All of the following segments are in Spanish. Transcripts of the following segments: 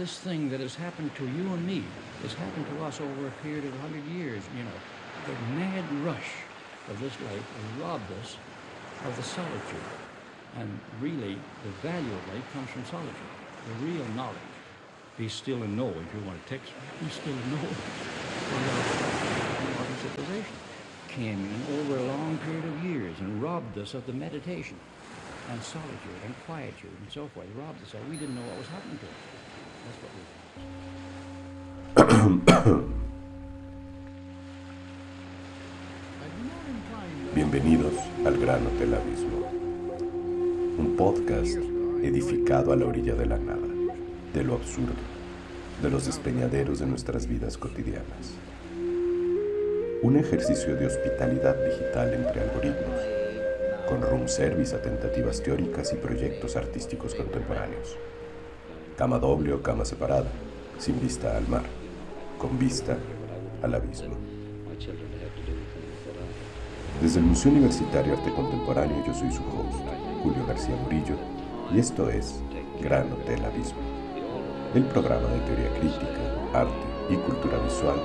this thing that has happened to you and me has happened to us over a period of 100 years, you know. The mad rush of this life has robbed us of the solitude. And really, the value of life comes from solitude, the real knowledge. Be still and know, if you want to text, be still and know. Civilization came in over a long period of years and robbed us of the meditation and solitude and quietude and so forth. Robbed us of we didn't know what was happening to us. Bienvenidos al Gran Hotel Abismo, un podcast edificado a la orilla de la nada, de lo absurdo, de los despeñaderos de nuestras vidas cotidianas. Un ejercicio de hospitalidad digital entre algoritmos, con room service a tentativas teóricas y proyectos artísticos contemporáneos. Cama doble o cama separada, sin vista al mar, con vista al abismo. Desde el Museo Universitario Arte Contemporáneo yo soy su host, Julio García Murillo, y esto es Gran Hotel Abismo, el programa de teoría crítica, arte y cultura visual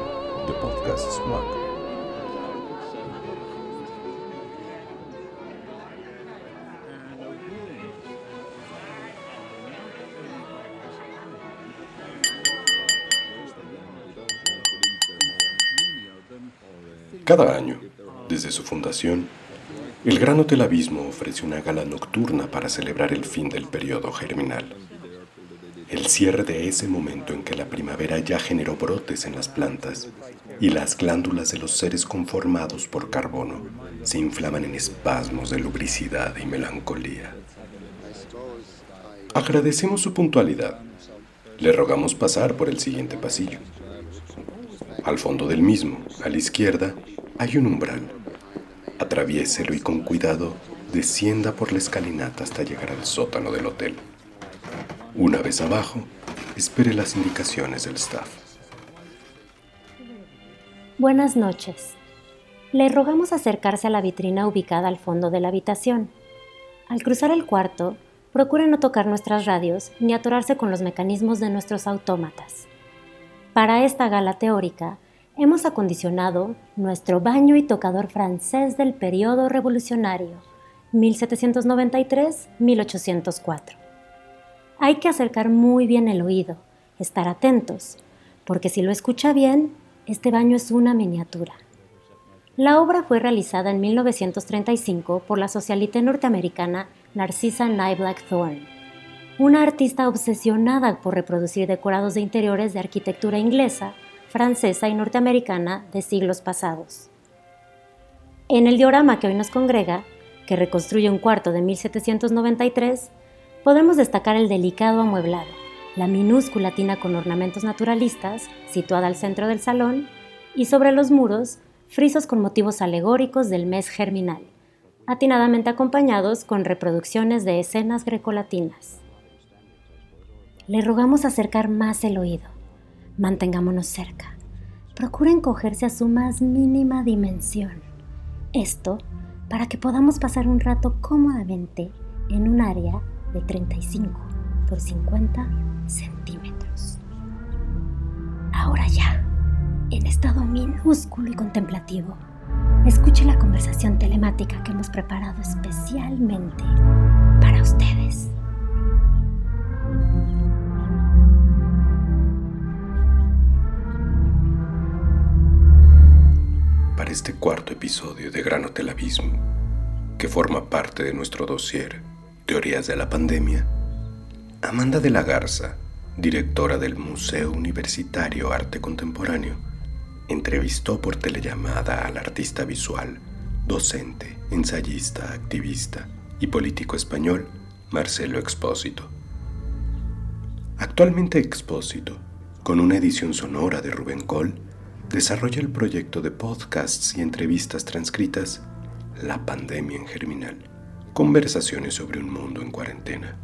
de Podcast SMAC. Cada año, desde su fundación, el Gran Hotel Abismo ofrece una gala nocturna para celebrar el fin del periodo germinal. El cierre de ese momento en que la primavera ya generó brotes en las plantas y las glándulas de los seres conformados por carbono se inflaman en espasmos de lubricidad y melancolía. Agradecemos su puntualidad. Le rogamos pasar por el siguiente pasillo. Al fondo del mismo, a la izquierda, hay un umbral. Atraviéselo y con cuidado descienda por la escalinata hasta llegar al sótano del hotel. Una vez abajo, espere las indicaciones del staff. Buenas noches. Le rogamos acercarse a la vitrina ubicada al fondo de la habitación. Al cruzar el cuarto, procure no tocar nuestras radios ni atorarse con los mecanismos de nuestros autómatas. Para esta gala teórica, hemos acondicionado nuestro baño y tocador francés del periodo revolucionario, 1793-1804. Hay que acercar muy bien el oído, estar atentos, porque si lo escucha bien, este baño es una miniatura. La obra fue realizada en 1935 por la socialite norteamericana Narcissa Nye Blackthorne, una artista obsesionada por reproducir decorados de interiores de arquitectura inglesa francesa y norteamericana de siglos pasados. En el diorama que hoy nos congrega, que reconstruye un cuarto de 1793, podemos destacar el delicado amueblado, la minúscula tina con ornamentos naturalistas, situada al centro del salón, y sobre los muros, frisos con motivos alegóricos del mes germinal, atinadamente acompañados con reproducciones de escenas grecolatinas. Le rogamos acercar más el oído Mantengámonos cerca. Procuren cogerse a su más mínima dimensión. Esto para que podamos pasar un rato cómodamente en un área de 35 por 50 centímetros. Ahora ya, en estado minúsculo y contemplativo, escuche la conversación telemática que hemos preparado especialmente para ustedes. Para este cuarto episodio de Gran Hotel Abismo, que forma parte de nuestro dossier Teorías de la Pandemia, Amanda de la Garza, directora del Museo Universitario Arte Contemporáneo, entrevistó por telellamada al artista visual, docente, ensayista, activista y político español Marcelo Expósito. Actualmente Expósito, con una edición sonora de Rubén Cole, desarrolla el proyecto de podcasts y entrevistas transcritas La pandemia en Germinal, conversaciones sobre un mundo en cuarentena.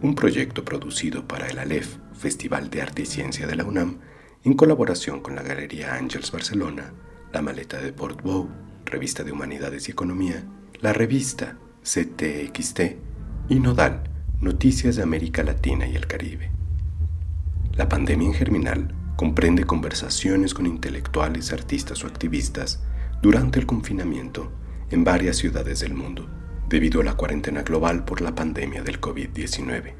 Un proyecto producido para el ALEF, Festival de Arte y Ciencia de la UNAM, en colaboración con la Galería Ángels Barcelona, La Maleta de Port Bow, Revista de Humanidades y Economía, la revista CTXT y Nodal, Noticias de América Latina y el Caribe. La pandemia en Germinal comprende conversaciones con intelectuales, artistas o activistas durante el confinamiento en varias ciudades del mundo, debido a la cuarentena global por la pandemia del COVID-19.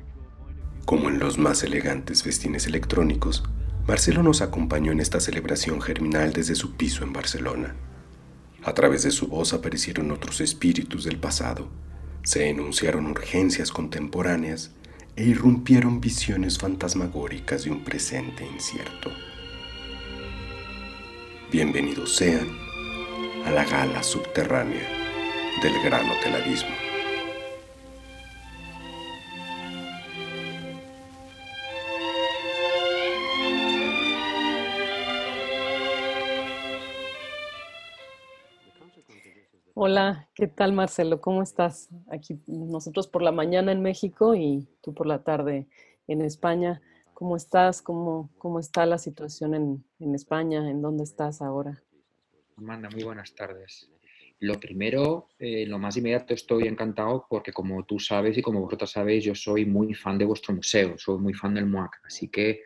Como en los más elegantes festines electrónicos, Marcelo nos acompañó en esta celebración germinal desde su piso en Barcelona. A través de su voz aparecieron otros espíritus del pasado, se enunciaron urgencias contemporáneas e irrumpieron visiones fantasmagóricas de un presente incierto. Bienvenidos sean a la gala subterránea del Gran Hotel Abismo. Hola, ¿qué tal Marcelo? ¿Cómo estás? Aquí nosotros por la mañana en México y tú por la tarde en España. ¿Cómo estás? ¿Cómo, cómo está la situación en, en España? ¿En dónde estás ahora? Amanda, muy buenas tardes. Lo primero, eh, lo más inmediato, estoy encantado porque como tú sabes y como vosotros sabéis, yo soy muy fan de vuestro museo, soy muy fan del MUAC, así que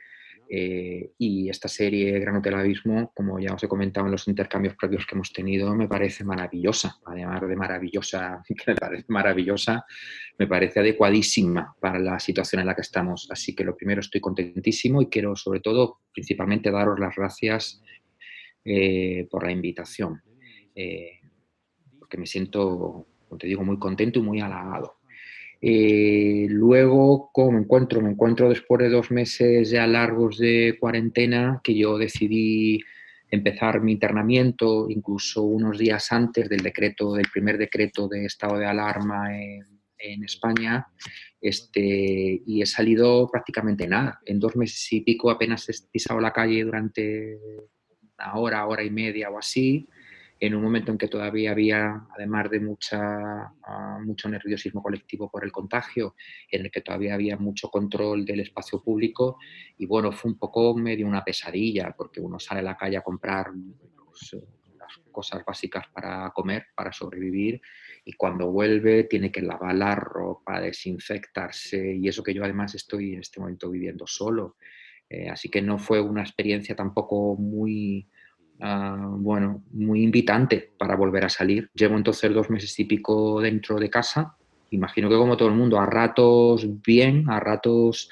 eh, y esta serie Gran Hotel Abismo, como ya os he comentado en los intercambios previos que hemos tenido, me parece maravillosa. Además de maravillosa, me parece maravillosa, me parece adecuadísima para la situación en la que estamos. Así que lo primero, estoy contentísimo y quiero sobre todo, principalmente, daros las gracias eh, por la invitación. Eh, porque me siento, como te digo, muy contento y muy halagado. Eh, luego, ¿cómo me encuentro? Me encuentro después de dos meses ya largos de cuarentena que yo decidí empezar mi internamiento incluso unos días antes del decreto, del primer decreto de estado de alarma en, en España, este, y he salido prácticamente nada. En dos meses y pico apenas he pisado la calle durante una hora, hora y media o así en un momento en que todavía había, además de mucha, ah, mucho nerviosismo colectivo por el contagio, en el que todavía había mucho control del espacio público y bueno, fue un poco medio una pesadilla porque uno sale a la calle a comprar pues, las cosas básicas para comer, para sobrevivir y cuando vuelve tiene que lavar la ropa, desinfectarse y eso que yo además estoy en este momento viviendo solo. Eh, así que no fue una experiencia tampoco muy Ah, bueno, muy invitante para volver a salir. Llevo entonces dos meses y pico dentro de casa. Imagino que como todo el mundo, a ratos bien, a ratos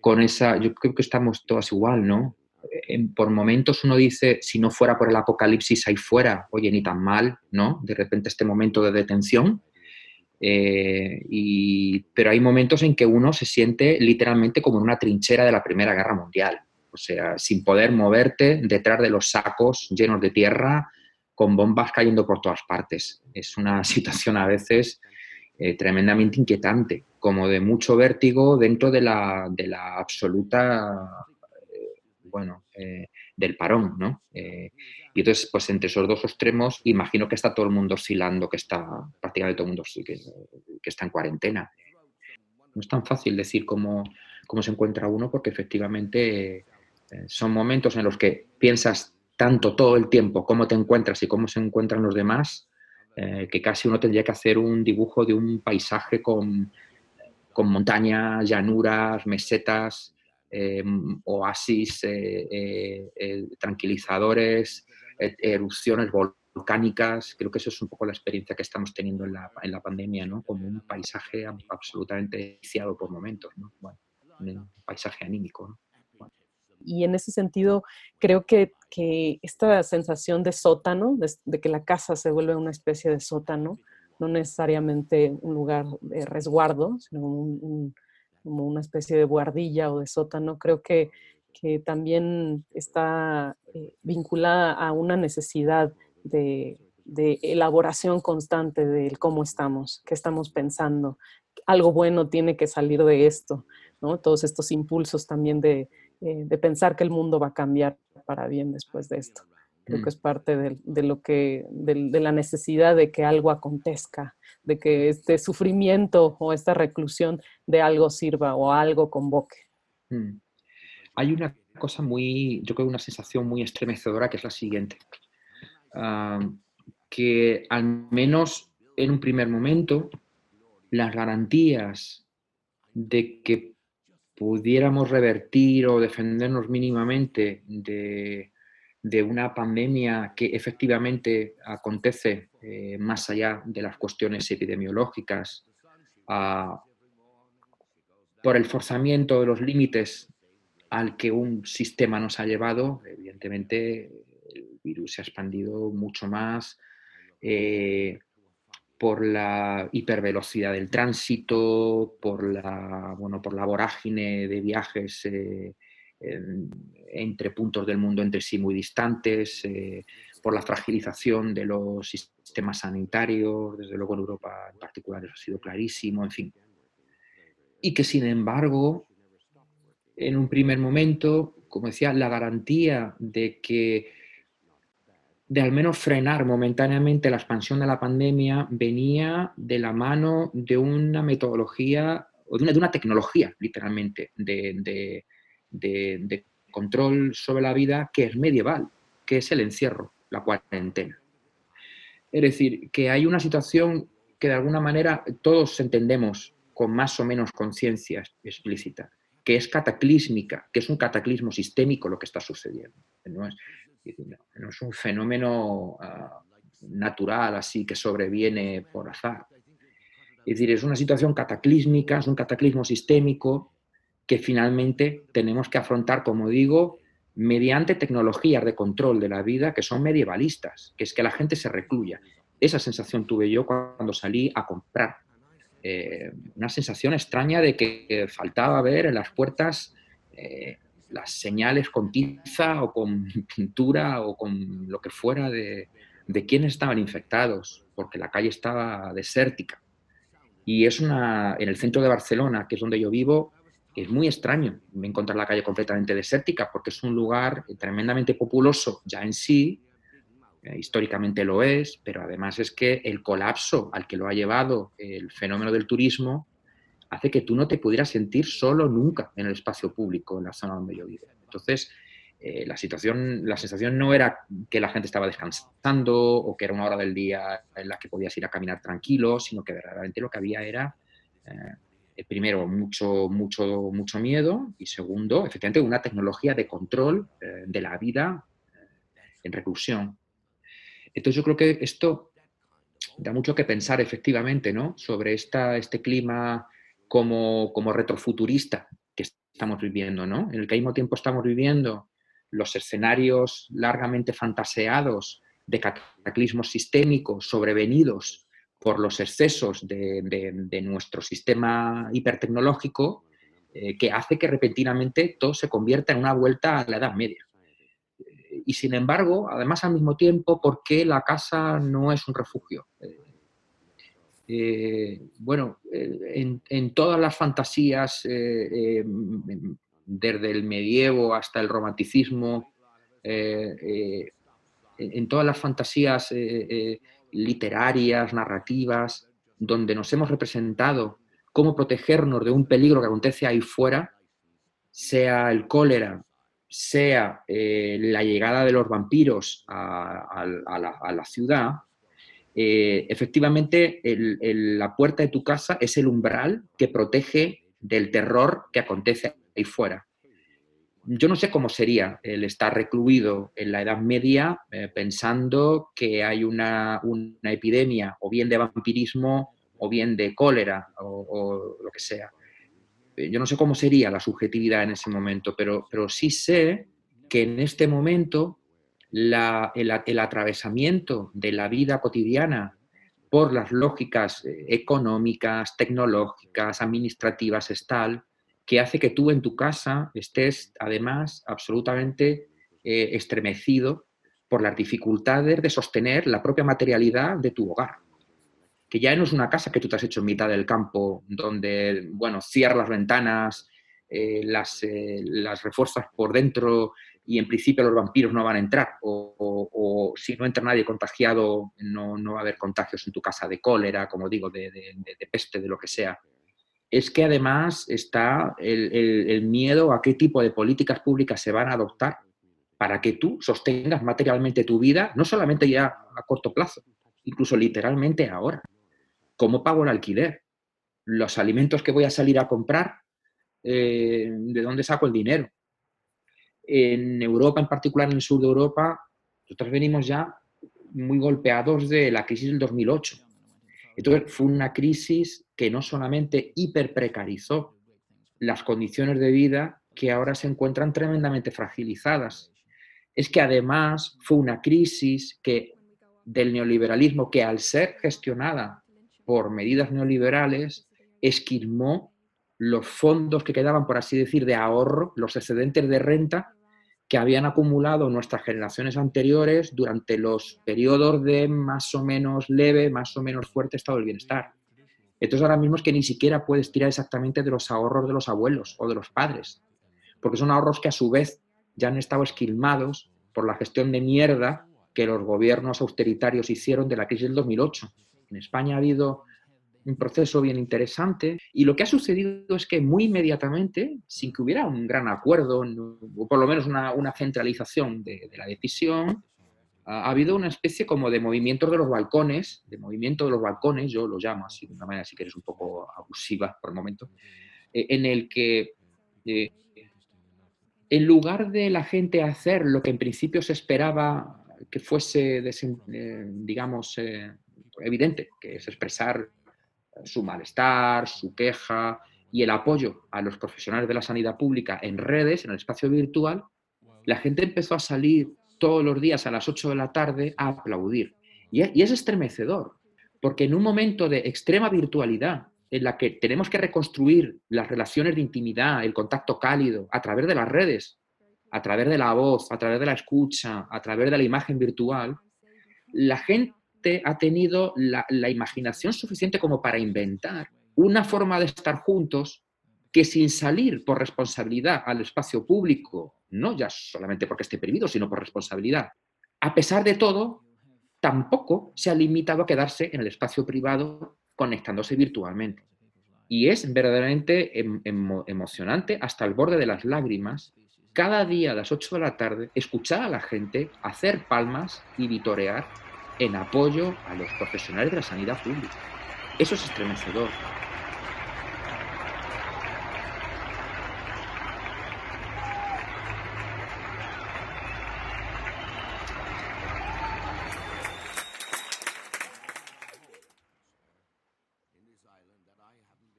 con esa, yo creo que estamos todas igual, ¿no? por momentos uno dice, si no fuera por el apocalipsis ahí fuera, oye, ni tan mal, ¿no? De repente este momento de detención. Eh, pero hay momentos en que uno se siente literalmente como en una trinchera de la Primera Guerra Mundial o sea, sin poder moverte detrás de los sacos llenos de tierra, con bombas cayendo por todas partes. Es una situación a veces eh, tremendamente inquietante, como de mucho vértigo dentro de la, de la absoluta, eh, bueno, eh, del parón, ¿no? y entonces, pues entre esos dos extremos, imagino que está todo el mundo oscilando, que está prácticamente todo el mundo que, que está en cuarentena. No es tan fácil decir cómo, cómo se encuentra uno, porque efectivamente eh, son momentos en los que piensas tanto todo el tiempo cómo te encuentras y cómo se encuentran los demás, eh, que casi uno tendría que hacer un dibujo de un paisaje con, con montañas, llanuras, mesetas, eh, oasis, tranquilizadores, erupciones volcánicas. Creo que eso es un poco la experiencia que estamos teniendo en la, en la pandemia, ¿no? como un paisaje absolutamente viciado por momentos, ¿no? un paisaje anímico. ¿no? Y en ese sentido creo que, esta sensación de sótano, de, que la casa se vuelve una especie de sótano, no necesariamente un lugar de resguardo, sino como, una especie de buhardilla o de sótano, creo que, también está eh, vinculada a una necesidad de, elaboración constante del cómo estamos, qué estamos pensando. Algo bueno tiene que salir de esto, ¿no? Todos estos impulsos también de, eh, de pensar que el mundo va a cambiar para bien después de esto. Creo que mm. es parte de, lo que, de, la necesidad de que algo acontezca, de que este sufrimiento o esta reclusión de algo sirva o algo convoque. Mm. Hay una cosa muy, yo creo una sensación muy estremecedora que es la siguiente, que al menos en un primer momento las garantías de que pudiéramos revertir o defendernos mínimamente de, una pandemia que efectivamente acontece eh, más allá de las cuestiones epidemiológicas, por el forzamiento de los límites al que un sistema nos ha llevado, evidentemente el virus se ha expandido mucho más eh, por la hipervelocidad del tránsito, por la, bueno, por la vorágine de viajes eh, entre puntos del mundo entre sí muy distantes, eh, por la fragilización de los sistemas sanitarios, desde luego en Europa en particular eso ha sido clarísimo, en fin. Y que sin embargo, en un primer momento, como decía, la garantía de que de al menos frenar momentáneamente la expansión de la pandemia venía de la mano de una metodología o de una, tecnología, literalmente, de, de, control sobre la vida que es medieval, que es el encierro, la cuarentena. Es decir, que hay una situación que de alguna manera todos entendemos con más o menos conciencia explícita, que es cataclísmica, que es un cataclismo sistémico lo que está sucediendo. No es un fenómeno ah, natural así que sobreviene por azar. Es decir, es una situación cataclísmica, es un cataclismo sistémico que finalmente tenemos que afrontar, como digo, mediante tecnologías de control de la vida que son medievalistas, que es que la gente se recluya. Esa sensación tuve yo cuando salí a comprar. Eh, una sensación extraña de que faltaba ver en las puertas eh, las señales con tiza o con pintura o con lo que fuera de, de quiénes estaban infectados, porque la calle estaba desértica. Y es una, en el centro de Barcelona, que es donde yo vivo, es muy extraño encontrar la calle completamente desértica, porque es un lugar tremendamente populoso ya en sí, eh, históricamente lo es, pero además es que el colapso al que lo ha llevado el fenómeno del turismo hace que tú no te pudieras sentir solo nunca en el espacio público, en la zona donde yo vivo. Entonces, eh, la situación, la sensación no era que la gente estaba descansando o que era una hora del día en la que podías ir a caminar tranquilo, sino que verdaderamente lo que había era, eh, primero, mucho, mucho, mucho miedo y segundo, efectivamente, una tecnología de control eh, de la vida en reclusión. Entonces yo creo que esto da mucho que pensar efectivamente ¿no? sobre esta, este clima como, como retrofuturista que estamos viviendo, ¿no? En el que al mismo tiempo estamos viviendo los escenarios largamente fantaseados de cataclismos sistémicos sobrevenidos por los excesos de, nuestro sistema hipertecnológico, eh, que hace que repentinamente todo se convierta en una vuelta a la Edad Media. Y sin embargo, además al mismo tiempo, ¿por qué la casa no es un refugio? Eh, eh, bueno, eh, en, todas las fantasías, eh, desde el medievo hasta el romanticismo, en todas las fantasías literarias, narrativas, donde nos hemos representado cómo protegernos de un peligro que acontece ahí fuera, sea el cólera, sea la llegada de los vampiros a la ciudad, eh, efectivamente la puerta de tu casa es el umbral que protege del terror que acontece ahí fuera. Yo no sé cómo sería el estar recluido en la Edad Media eh, pensando que hay una, epidemia o bien de vampirismo o bien de cólera o, lo que sea. Eh, yo no sé cómo sería la subjetividad en ese momento, pero, pero sí sé que en este momento el, atravesamiento de la vida cotidiana por las lógicas eh, económicas, tecnológicas, administrativas, es tal que hace que tú en tu casa estés además absolutamente eh, estremecido por las dificultades de sostener la propia materialidad de tu hogar. Que ya no es una casa que tú te has hecho en mitad del campo, donde, bueno, cierras las ventanas, eh, las, las refuerzas por dentro y en principio los vampiros no van a entrar, o, si no entra nadie contagiado, no, no, va a haber contagios en tu casa de cólera, como digo, de, de, peste, de lo que sea. Es que además está el, el, miedo a qué tipo de políticas públicas se van a adoptar para que tú sostengas materialmente tu vida, no solamente ya a corto plazo, incluso literalmente ahora. ¿Cómo pago el alquiler? Los alimentos que voy a salir a comprar eh, de dónde saco el dinero. En Europa, en particular en el sur de Europa, nosotros venimos ya muy golpeados de la crisis del 2008. Entonces, fue una crisis que no solamente hiperprecarizó las condiciones de vida que ahora se encuentran tremendamente fragilizadas. Es que además fue una crisis que del neoliberalismo que al ser gestionada por medidas neoliberales esquilmó los fondos que quedaban, por así decir, de ahorro, los excedentes de renta que habían acumulado nuestras generaciones anteriores durante los periodos de más o menos leve, más o menos fuerte estado del bienestar. Entonces ahora mismo es que ni siquiera puedes tirar exactamente de los ahorros de los abuelos o de los padres, porque son ahorros que a su vez ya han estado esquilmados por la gestión de mierda que los gobiernos austeritarios hicieron de la crisis del 2008. En España ha habido un proceso bien interesante. Y lo que ha sucedido es que muy inmediatamente, sin que hubiera un gran acuerdo, o por lo menos una, centralización de, la decisión, ha habido una especie como de movimientos de los balcones, de movimiento de los balcones, yo lo llamo así de una manera, si quieres, un poco abusiva por el momento, eh, en el que eh, en lugar de la gente hacer lo que en principio se esperaba que fuese, eh, digamos, evidente, que es expresar su malestar, su queja y el apoyo a los profesionales de la sanidad pública en redes, en el espacio virtual, la gente empezó a salir todos los días a las 8 de la tarde a aplaudir. Y es estremecedor, porque en un momento de extrema virtualidad, en la que tenemos que reconstruir las relaciones de intimidad, el contacto cálido, a través de las redes, a través de la voz, a través de la escucha, a través de la imagen virtual, la gente ha tenido la, imaginación suficiente como para inventar una forma de estar juntos que sin salir por responsabilidad al espacio público, no ya solamente porque esté prohibido, sino por responsabilidad, a pesar de todo, tampoco se ha limitado a quedarse en el espacio privado conectándose virtualmente. Y es verdaderamente em, emocionante hasta el borde de las lágrimas cada día a las 8 de la tarde escuchar a la gente hacer palmas y vitorear en apoyo a los profesionales de la sanidad pública. Eso es estremecedor.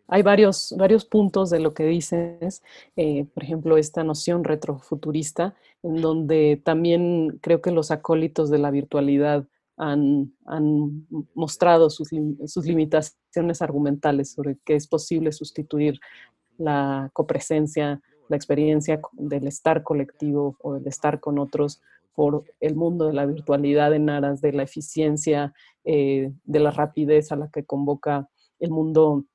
Hay varios, varios puntos de lo que dices, eh, por ejemplo, esta noción retrofuturista, en donde también creo que los acólitos de la virtualidad han, mostrado sus, limitaciones argumentales sobre que es posible sustituir la copresencia, la experiencia del estar colectivo o del estar con otros por el mundo de la virtualidad en aras de la eficiencia, eh, de la rapidez a la que convoca el mundo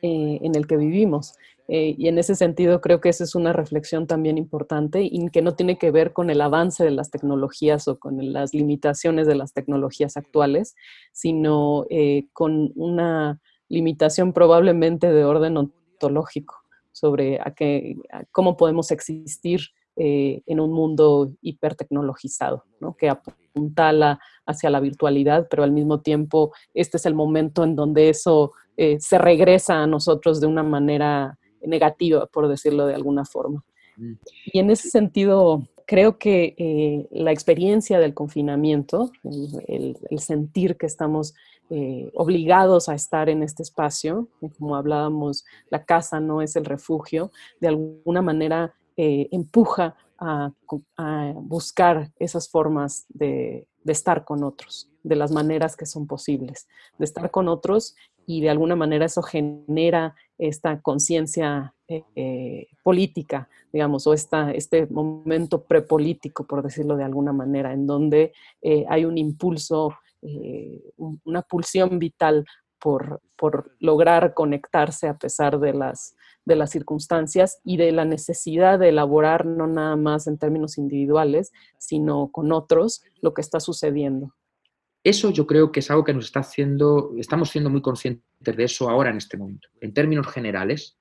eh, en el que vivimos. Eh, y en ese sentido creo que esa es una reflexión también importante y que no tiene que ver con el avance de las tecnologías o con las limitaciones de las tecnologías actuales, sino eh, con una limitación probablemente de orden ontológico sobre a qué, cómo podemos existir eh, en un mundo hipertecnologizado, ¿no? que apuntala hacia la virtualidad, pero al mismo tiempo este es el momento en donde eso se regresa a nosotros de una manera negativa, por decirlo de alguna forma. Mm. Y en ese sentido, creo que eh, la experiencia del confinamiento, el, sentir que estamos eh, obligados a estar en este espacio, como hablábamos, la casa no es el refugio, de alguna manera eh, empuja a, buscar esas formas de, de estar con otros, de las maneras que son posibles, de estar con otros y de alguna manera eso genera esta conciencia eh, eh, política, digamos, o esta, este momento prepolítico, por decirlo de alguna manera, en donde eh, hay un impulso, una pulsión vital por, por, lograr conectarse a pesar de las, de las circunstancias y de la necesidad de elaborar no nada más en términos individuales, sino con otros lo que está sucediendo. Eso yo creo que es algo que nos está haciendo, estamos siendo muy conscientes de eso ahora en este momento. En términos generales,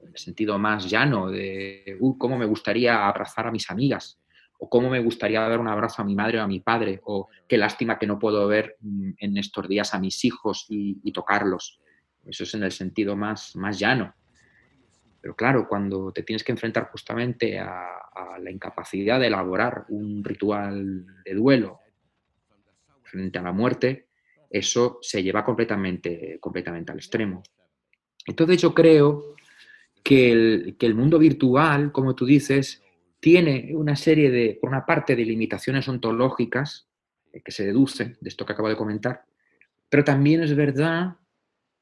en el sentido más llano de cómo me gustaría abrazar a mis amigas, o cómo me gustaría dar un abrazo a mi madre o a mi padre, o qué lástima que no puedo ver mm, en estos días a mis hijos y, tocarlos. Eso es en el sentido más, más llano. Pero claro, cuando te tienes que enfrentar justamente a, la incapacidad de elaborar un ritual de duelo frente a la muerte, eso se lleva completamente, completamente al extremo. Entonces yo creo que el, que el mundo virtual, como tú dices, tiene una serie de, por una parte, de limitaciones ontológicas eh, que se deducen de esto que acabo de comentar, pero también es verdad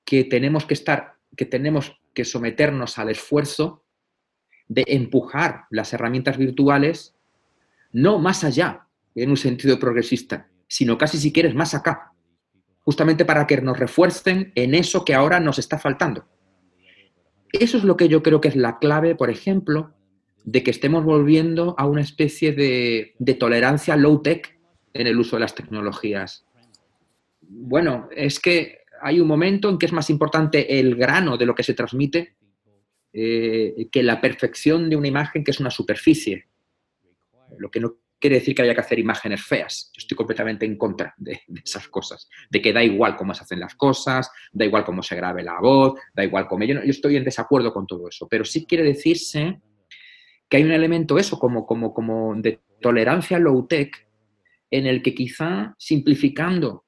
que tenemos que estar, que tenemos que someternos al esfuerzo de empujar las herramientas virtuales no más allá, en un sentido progresista, sino casi si quieres más acá, justamente para que nos refuercen en eso que ahora nos está faltando. Eso es lo que yo creo que es la clave, por ejemplo, de que estemos volviendo a una especie de, tolerancia low-tech en el uso de las tecnologías. Bueno, es que hay un momento en que es más importante el grano de lo que se transmite eh, que la perfección de una imagen que es una superficie. Lo que no quiere decir que haya que hacer imágenes feas. Yo estoy completamente en contra de, esas cosas, de que da igual cómo se hacen las cosas, da igual cómo se grabe la voz, da igual cómo... Yo, estoy en desacuerdo con todo eso, pero sí quiere decirse que hay un elemento eso, como, como, como de tolerancia low-tech, en el que quizá simplificando,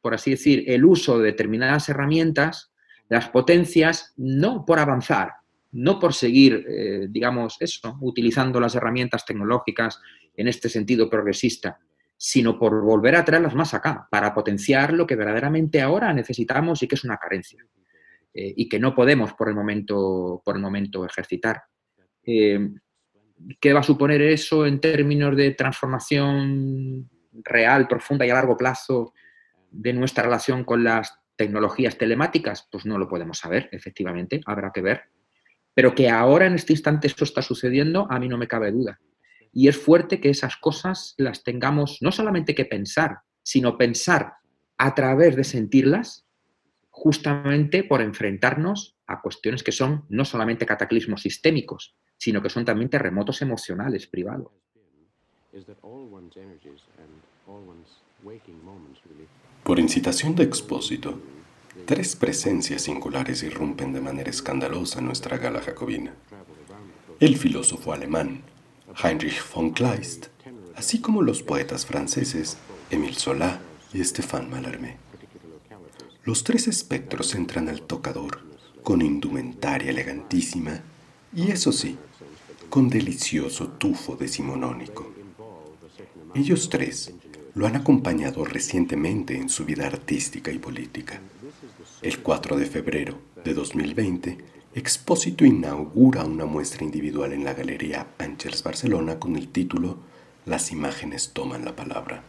por así decir, el uso de determinadas herramientas, las potencias, no por avanzar, no por seguir, eh, digamos, eso, utilizando las herramientas tecnológicas en este sentido progresista, sino por volver a traerlas más acá, para potenciar lo que verdaderamente ahora necesitamos y que es una carencia, eh, y que no podemos por el momento, por el momento ejercitar. Eh, ¿Qué va a suponer eso en términos de transformación real, profunda y a largo plazo de nuestra relación con las tecnologías telemáticas? Pues no lo podemos saber, efectivamente, habrá que ver. Pero que ahora en este instante esto está sucediendo, a mí no me cabe duda. Y es fuerte que esas cosas las tengamos no solamente que pensar, sino pensar a través de sentirlas, justamente por enfrentarnos a cuestiones que son no solamente cataclismos sistémicos, sino que son también terremotos emocionales privados. Por incitación de Expósito, tres presencias singulares irrumpen de manera escandalosa nuestra gala jacobina. El filósofo alemán Heinrich von Kleist, así como los poetas franceses Émile Zola y Stéphane Mallarmé. Los tres espectros entran al tocador con indumentaria elegantísima y eso sí, con delicioso tufo decimonónico. Ellos tres lo han acompañado recientemente en su vida artística y política. El 4 de febrero de 2020, Expósito inaugura una muestra individual en la Galería Ángels Barcelona con el título Las imágenes toman la palabra.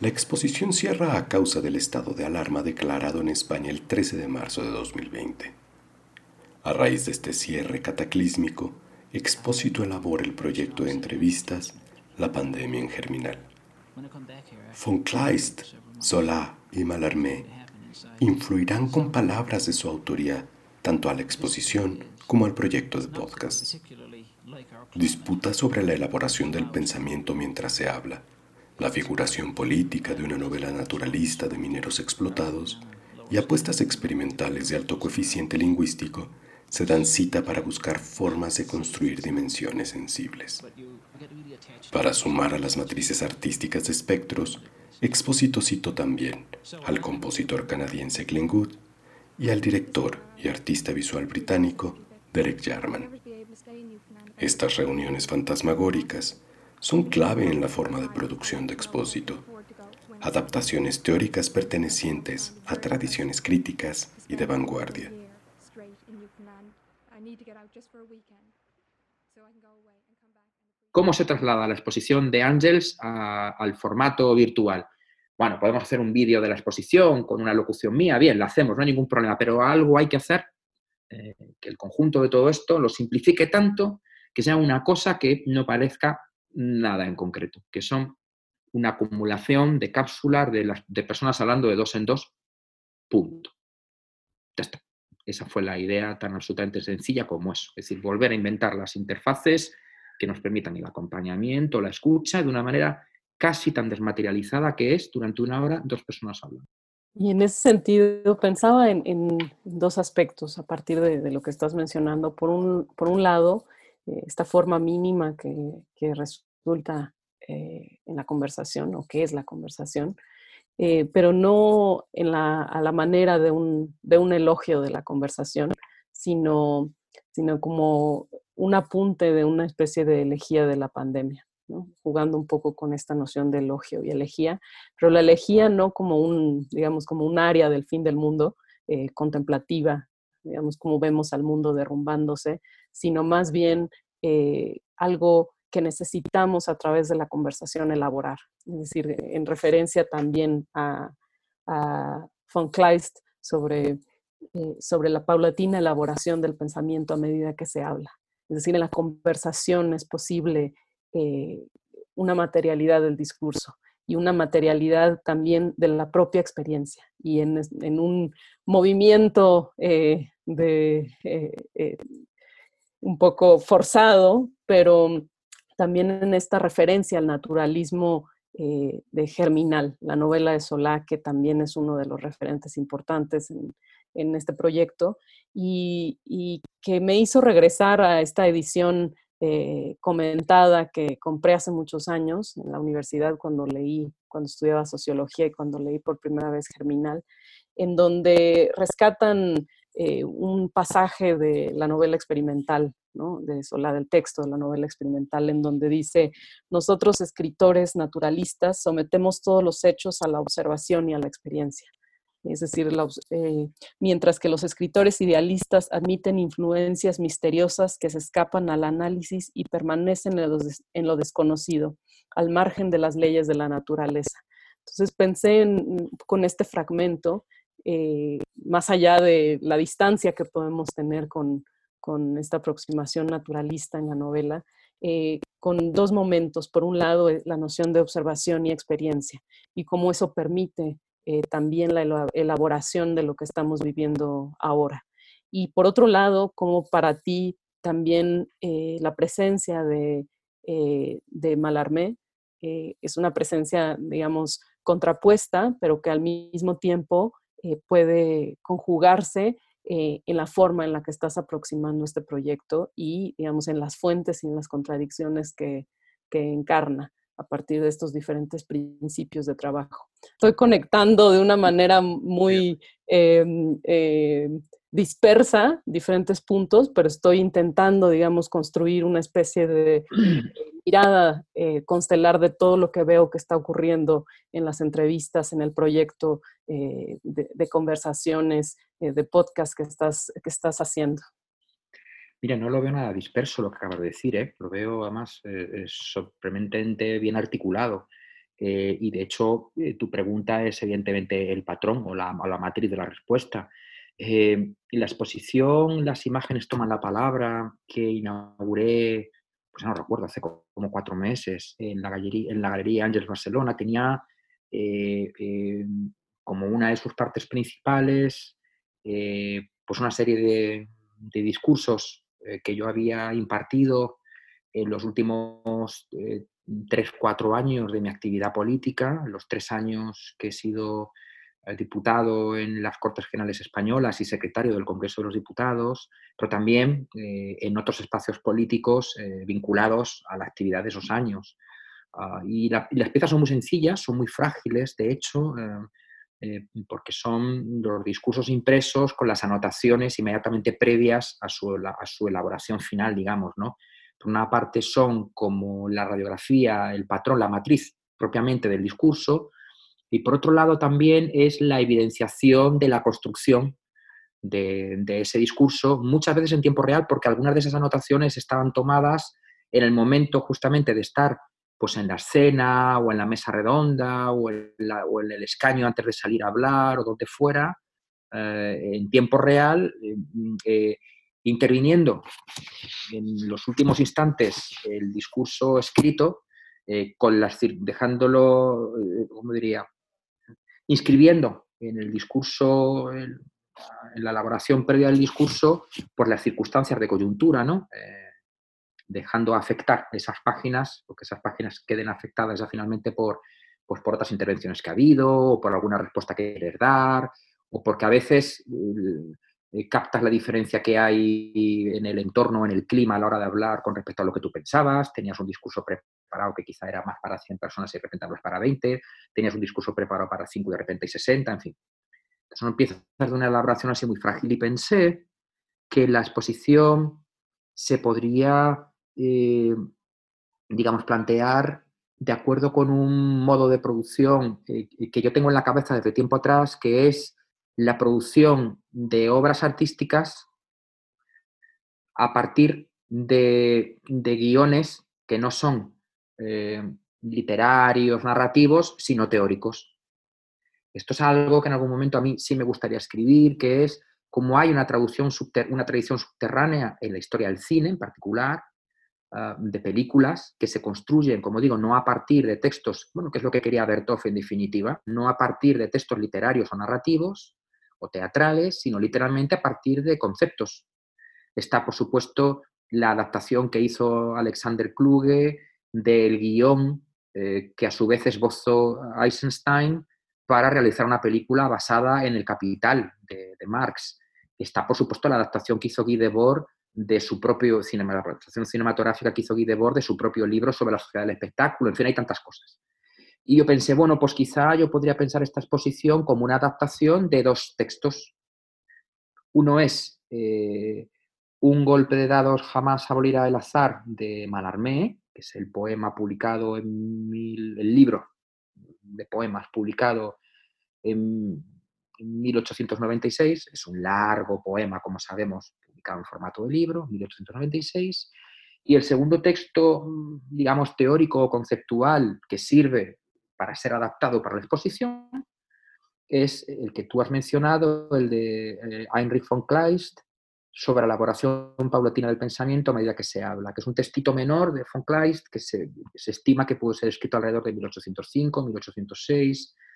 La exposición cierra a causa del estado de alarma declarado en España el 13 de marzo de 2020. A raíz de este cierre cataclísmico, Expósito elabora el proyecto de entrevistas La pandemia en germinal. Von Kleist, Zola y Mallarmé influirán con palabras de su autoría tanto a la exposición como al proyecto de podcast. Disputa sobre la elaboración del pensamiento mientras se habla, la figuración política de una novela naturalista de mineros explotados y apuestas experimentales de alto coeficiente lingüístico se dan cita para buscar formas de construir dimensiones sensibles. Para sumar a las matrices artísticas de espectros, Expósito citó también al compositor canadiense Glenn Gould y al director y artista visual británico Derek Jarman. Estas reuniones fantasmagóricas son clave en la forma de producción de Expósito, adaptaciones teóricas pertenecientes a tradiciones críticas y de vanguardia. ¿Cómo se traslada la exposición de Angels al formato virtual? Bueno, podemos hacer un vídeo de la exposición con una locución mía, bien, la hacemos, no hay ningún problema, pero algo hay que hacer eh, que el conjunto de todo esto lo simplifique tanto que sea una cosa que no parezca nada en concreto, que son una acumulación de cápsulas de, de personas hablando de dos en dos, punto. Ya está. Esa fue la idea tan absolutamente sencilla como eso. Es decir, volver a inventar las interfaces que nos permitan el acompañamiento, la escucha de una manera casi tan desmaterializada que es durante una hora dos personas hablando. Y en ese sentido pensaba en, dos aspectos a partir de, lo que estás mencionando. Por un, por un lado, eh, esta forma mínima que, que resulta eh, en la conversación o qué es la conversación, eh, pero no en la, a la manera de un, de un elogio de la conversación, sino, sino como un apunte de una especie de elegía de la pandemia. Jugando un poco con esta noción de elogio y elegía, pero la elegía no como un, digamos, como un área del fin del mundo eh, contemplativa, digamos, como vemos al mundo derrumbándose, sino más bien algo que necesitamos a través de la conversación elaborar. Es decir, en referencia también a, von Kleist sobre, eh, sobre la paulatina elaboración del pensamiento a medida que se habla. Es decir, en la conversación es posible eh, una materialidad del discurso y una materialidad también de la propia experiencia. Y en, un movimiento eh, de, un poco forzado, pero también en esta referencia al naturalismo eh, de Germinal, la novela de Solá, que también es uno de los referentes importantes en, este proyecto, y, que me hizo regresar a esta edición eh, comentada que compré hace muchos años en la universidad cuando leí, cuando estudiaba sociología y cuando leí por primera vez Germinal, en donde rescatan eh, un pasaje de la novela experimental de Solá, del texto de la novela experimental, en donde dice, nosotros escritores naturalistas sometemos todos los hechos a la observación y a la experiencia. Es decir, eh, mientras que los escritores idealistas admiten influencias misteriosas que se escapan al análisis y permanecen en lo, desconocido, al margen de las leyes de la naturaleza. Entonces pensé con este fragmento, eh, más allá de la distancia que podemos tener con, esta aproximación naturalista en la novela, eh, con dos momentos. Por un lado, la noción de observación y experiencia, y cómo eso permite eh, también la elaboración de lo que estamos viviendo ahora. Y por otro lado, cómo para ti también la presencia de, de Malarmé es una presencia, digamos, contrapuesta, pero que al mismo tiempo puede conjugarse eh, en la forma en la que estás aproximando este proyecto y, digamos, en las fuentes y en las contradicciones que, que encarna a partir de estos diferentes principios de trabajo. Estoy conectando de una manera muy em, em, dispersa diferentes puntos, pero estoy intentando, digamos, construir una especie de mirada eh, constelar de todo lo que veo que está ocurriendo en las entrevistas, en el proyecto eh, de, conversaciones, eh, de podcast que estás, que estás haciendo. Mira, no lo veo nada disperso lo que acabas de decir, lo veo además sorprendentemente bien articulado. y de hecho, tu pregunta es evidentemente el patrón o la, o la matriz de la respuesta. en la exposición, las imágenes toman la palabra que inauguré pues no recuerdo, hace como cuatro meses, en la galería, en la galería Barcelona, tenía eh, eh, como una de sus partes principales, eh, pues una serie de, discursos que yo había impartido en los últimos tres, cuatro años de mi actividad política, los tres años que he sido diputado en las Cortes Generales Españolas y secretario del Congreso de los Diputados, pero también eh, en otros espacios políticos eh, vinculados a la actividad de esos años. Ah, y, las piezas son muy sencillas, son muy frágiles, de hecho, eh, porque son los discursos impresos con las anotaciones inmediatamente previas a su, a su elaboración final, digamos. ¿no? Por una parte son como la radiografía, el patrón, la matriz propiamente del discurso, y por otro lado también es la evidenciación de la construcción de, ese discurso, muchas veces en tiempo real, porque algunas de esas anotaciones estaban tomadas en el momento justamente de estar pues en la escena o en la mesa redonda o en, el escaño antes de salir a hablar o donde fuera, eh, en tiempo real, eh, eh, interviniendo en los últimos instantes el discurso escrito, con las, dejándolo, ¿cómo diría?, inscribiendo en el discurso, en, la elaboración previa del discurso, por las circunstancias de coyuntura, ¿no? Dejando afectar esas páginas, porque esas páginas queden afectadas ya finalmente por, pues por otras intervenciones que ha habido, o por alguna respuesta que quieres dar, o porque a veces eh, captas la diferencia que hay en el entorno, en el clima a la hora de hablar con respecto a lo que tú pensabas, tenías un discurso preparado que quizá era más para 100 personas y de repente hablas para 20, tenías un discurso preparado para 5 y de repente hay 60, en fin. Entonces uno empieza de una elaboración así muy frágil y pensé que la exposición se podría, eh, digamos, plantear de acuerdo con un modo de producción eh, que yo tengo en la cabeza desde tiempo atrás, que es la producción de obras artísticas a partir de, guiones que no son eh, literarios, narrativos, sino teóricos. Esto es algo que en algún momento a mí sí me gustaría escribir, que es como hay una, traducción una tradición subterránea en la historia del cine en particular, de películas que se construyen, como digo, no a partir de textos, bueno, que es lo que quería Bertov en definitiva, no a partir de textos literarios o narrativos, o teatrales, sino literalmente a partir de conceptos. Está, por supuesto, la adaptación que hizo Alexander Kluge del guion eh, que a su vez esbozó Eisenstein para realizar una película basada en el Capital de, Marx. Está, por supuesto, la adaptación que hizo Guy Debord de su propio cinema, cinematográfica que hizo Guy Debord de su propio libro sobre la sociedad del espectáculo. En fin, hay tantas cosas. Y yo pensé, bueno, pues quizá yo podría pensar esta exposición como una adaptación de dos textos. Uno es eh, Un golpe de dados jamás abolirá el azar de Mallarmé, que es el poema publicado en el libro de poemas publicado en 1896. Es un largo poema, como sabemos, en formato de libro, 1896. Y el segundo texto, digamos, teórico o conceptual que sirve para ser adaptado para la exposición es el que tú has mencionado, el de eh, Heinrich von Kleist, sobre la elaboración paulatina del pensamiento a medida que se habla, que es un textito menor de von Kleist que se, estima que pudo ser escrito alrededor de 1805, 1806, eh,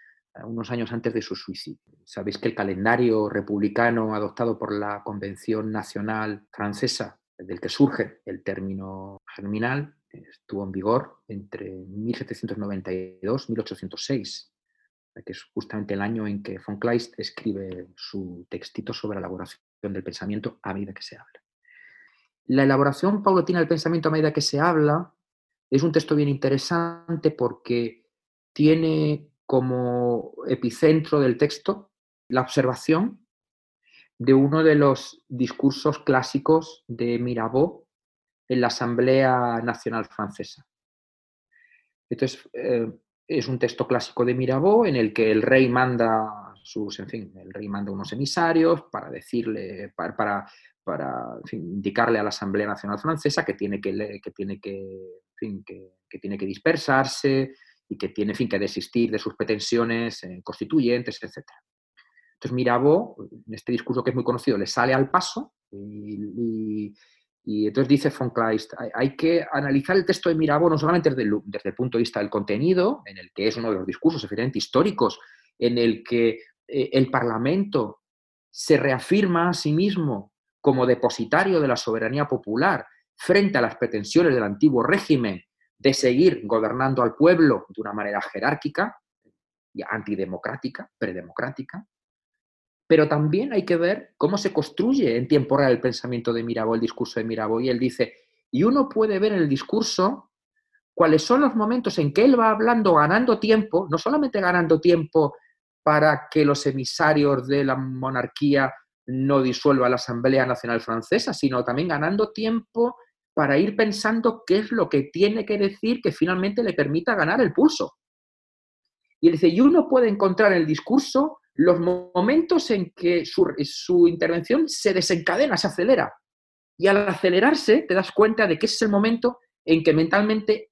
unos años antes de su suicidio. Sabéis que el calendario republicano adoptado por la Convención Nacional Francesa, del que surge el término germinal, estuvo en vigor entre 1792 y 1806, que es justamente el año en que von Kleist escribe su textito sobre la elaboración del pensamiento a medida que se habla. La elaboración paulatina del pensamiento a medida que se habla es un texto bien interesante porque tiene como epicentro del texto la observación de uno de los discursos clásicos de Mirabeau en la Asamblea Nacional Francesa. Entonces, eh, es un texto clásico de Mirabeau en el que el rey manda sus, en fin, el rey manda unos emisarios para decirle, para, para, indicarle a la Asamblea Nacional Francesa que tiene que, que, tiene que, que, tiene que dispersarse y que tiene fin, que desistir de sus pretensiones eh, constituyentes, etc. Entonces Mirabeau, en este discurso que es muy conocido, le sale al paso y, entonces dice von Kleist, hay, que analizar el texto de Mirabeau no solamente desde el, punto de vista del contenido, en el que es uno de los discursos efectivamente históricos, en el que eh, el Parlamento se reafirma a sí mismo como depositario de la soberanía popular frente a las pretensiones del antiguo régimen de seguir gobernando al pueblo de una manera jerárquica antidemocrática, predemocrática, pero también hay que ver cómo se construye en tiempo real el pensamiento de Mirabeau, el discurso de Mirabeau. Y él dice, y uno puede ver en el discurso cuáles son los momentos en que él va hablando ganando tiempo, no solamente ganando tiempo para que los emisarios de la monarquía no disuelvan la Asamblea Nacional Francesa, sino también ganando tiempo para ir pensando qué es lo que tiene que decir que finalmente le permita ganar el pulso. Y dice, y uno puede encontrar en el discurso los momentos en que su, intervención se desencadena, se acelera. Y al acelerarse te das cuenta de que es el momento en que mentalmente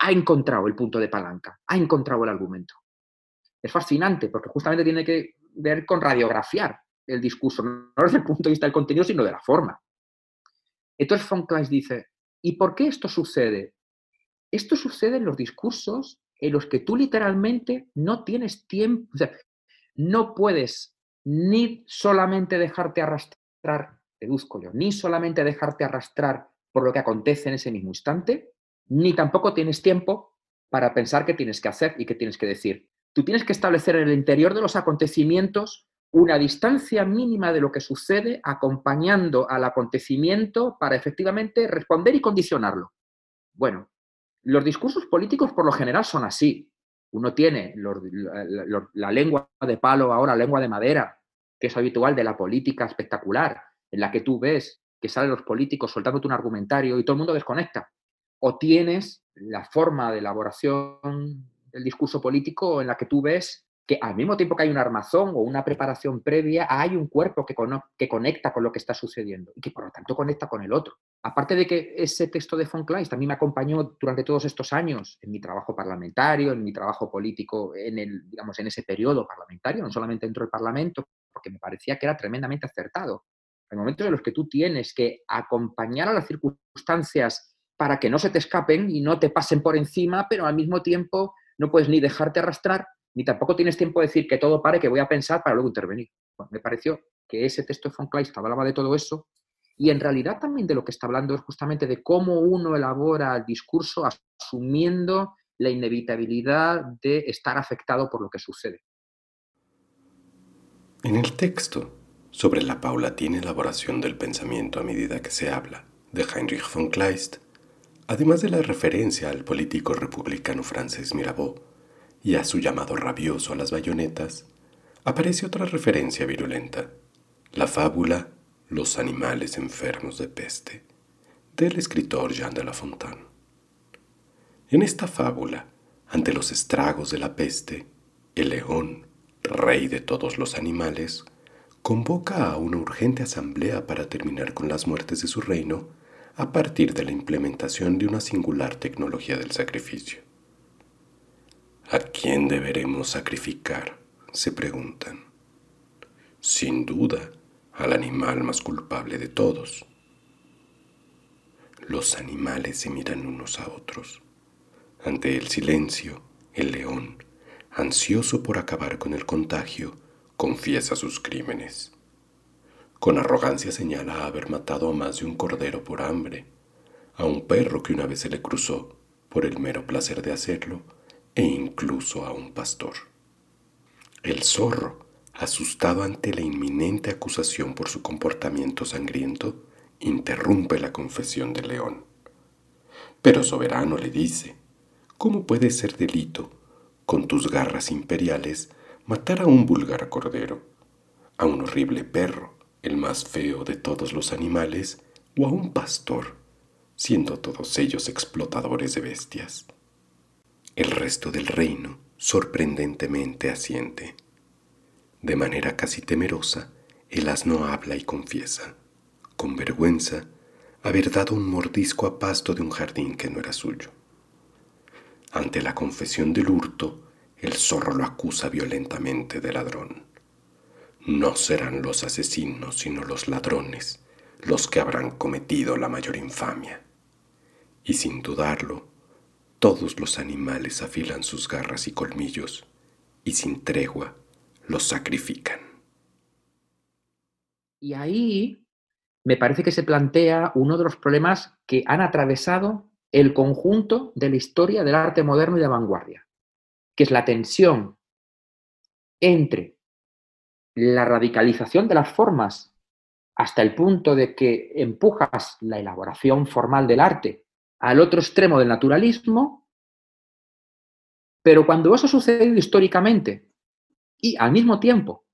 ha encontrado el punto de palanca, ha encontrado el argumento. Es fascinante porque justamente tiene que ver con radiografiar el discurso, no desde el punto de vista del contenido, sino de la forma. Entonces von Kleist dice, ¿y por qué esto sucede? Esto sucede en los discursos en los que tú literalmente no tienes tiempo, no puedes ni solamente dejarte arrastrar, deduzco yo, ni solamente dejarte arrastrar por lo que acontece en ese mismo instante, ni tampoco tienes tiempo para pensar qué tienes que hacer y qué tienes que decir. Tú tienes que establecer en el interior de los acontecimientos una distancia mínima de lo que sucede acompañando al acontecimiento para efectivamente responder y condicionarlo. Bueno, los discursos políticos por lo general son así. Uno tiene la, lengua de palo, ahora lengua de madera, que es habitual de la política espectacular, en la que tú ves que salen los políticos soltándote un argumentario y todo el mundo desconecta. O tienes la forma de elaboración del discurso político en la que tú ves que al mismo tiempo que hay un armazón o una preparación previa, hay un cuerpo que, que conecta con lo que está sucediendo y que por lo tanto conecta con el otro. Aparte de que ese texto de von Kleist mí me acompañó durante todos estos años en mi trabajo parlamentario, en mi trabajo político, en, el, digamos, en ese periodo parlamentario, no solamente dentro del Parlamento, porque me parecía que era tremendamente acertado. Hay momentos en los que tú tienes que acompañar a las circunstancias para que no se te escapen y no te pasen por encima, pero al mismo tiempo no puedes ni dejarte arrastrar ni tampoco tienes tiempo de decir que todo pare, que voy a pensar para luego intervenir. me pareció que ese texto de von Kleist hablaba de todo eso y en realidad también de lo que está hablando es justamente de cómo uno elabora el discurso asumiendo la inevitabilidad de estar afectado por lo que sucede. En el texto sobre la paulatina elaboración del pensamiento a medida que se habla de Heinrich von Kleist, además de la referencia al político republicano francés Mirabeau, y a su llamado rabioso a las bayonetas, aparece otra referencia virulenta, la fábula Los animales enfermos de peste, del escritor Jean de La Fontaine. En esta fábula, ante los estragos de la peste, el león, rey de todos los animales, convoca a una urgente asamblea para terminar con las muertes de su reino a partir de la implementación de una singular tecnología del sacrificio. ¿A quién deberemos sacrificar? se preguntan. Sin duda, al animal más culpable de todos. Los animales se miran unos a otros. Ante el silencio, el león, ansioso por acabar con el contagio, confiesa sus crímenes. Con arrogancia señala haber matado a más de un cordero por hambre, a un perro que una vez se le cruzó por el mero placer de hacerlo, e incluso a un pastor. El zorro, asustado ante la inminente acusación por su comportamiento sangriento, interrumpe la confesión del león. Pero Soberano le dice, ¿cómo puede ser delito, con tus garras imperiales, matar a un vulgar cordero, a un horrible perro, el más feo de todos los animales, o a un pastor, siendo todos ellos explotadores de bestias? El resto del reino sorprendentemente asiente. De manera casi temerosa, el asno habla y confiesa, con vergüenza, haber dado un mordisco a pasto de un jardín que no era suyo. Ante la confesión del hurto, el zorro lo acusa violentamente de ladrón. No serán los asesinos, sino los ladrones, los que habrán cometido la mayor infamia. Y sin dudarlo, todos los animales afilan sus garras y colmillos y sin tregua los sacrifican. Y ahí me parece que se plantea uno de los problemas que han atravesado el conjunto de la historia del arte moderno y de vanguardia, que es la tensión entre la radicalización de las formas hasta el punto de que empujas la elaboración formal del arte al otro extremo del naturalismo, pero cuando eso ha sucedido históricamente y al mismo tiempo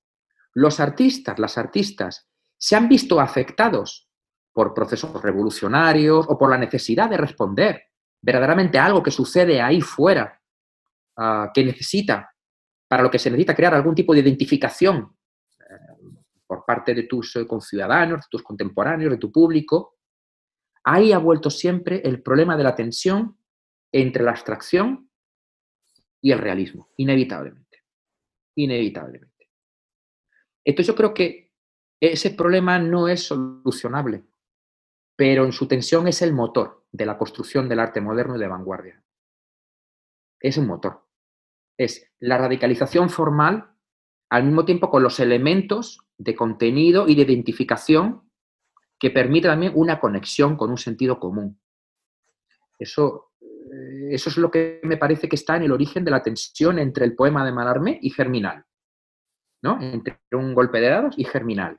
los artistas, las artistas, se han visto afectados por procesos revolucionarios o por la necesidad de responder verdaderamente a algo que sucede ahí fuera, ah, que necesita, para lo que se necesita crear algún tipo de identificación eh, por parte de tus eh, conciudadanos, de tus contemporáneos, de tu público, Ahí ha vuelto siempre el problema de la tensión entre la abstracción y el realismo, inevitablemente. Inevitablemente. Entonces yo creo que ese problema no es solucionable, pero en su tensión es el motor de la construcción del arte moderno y de vanguardia. Es un motor. Es la radicalización formal al mismo tiempo con los elementos de contenido y de identificación que permite también una conexión con un sentido común. Eso eh, eso es lo que me parece que está en el origen de la tensión entre el poema de Malarmé y Germinal, ¿no? Entre un golpe de dados y Germinal.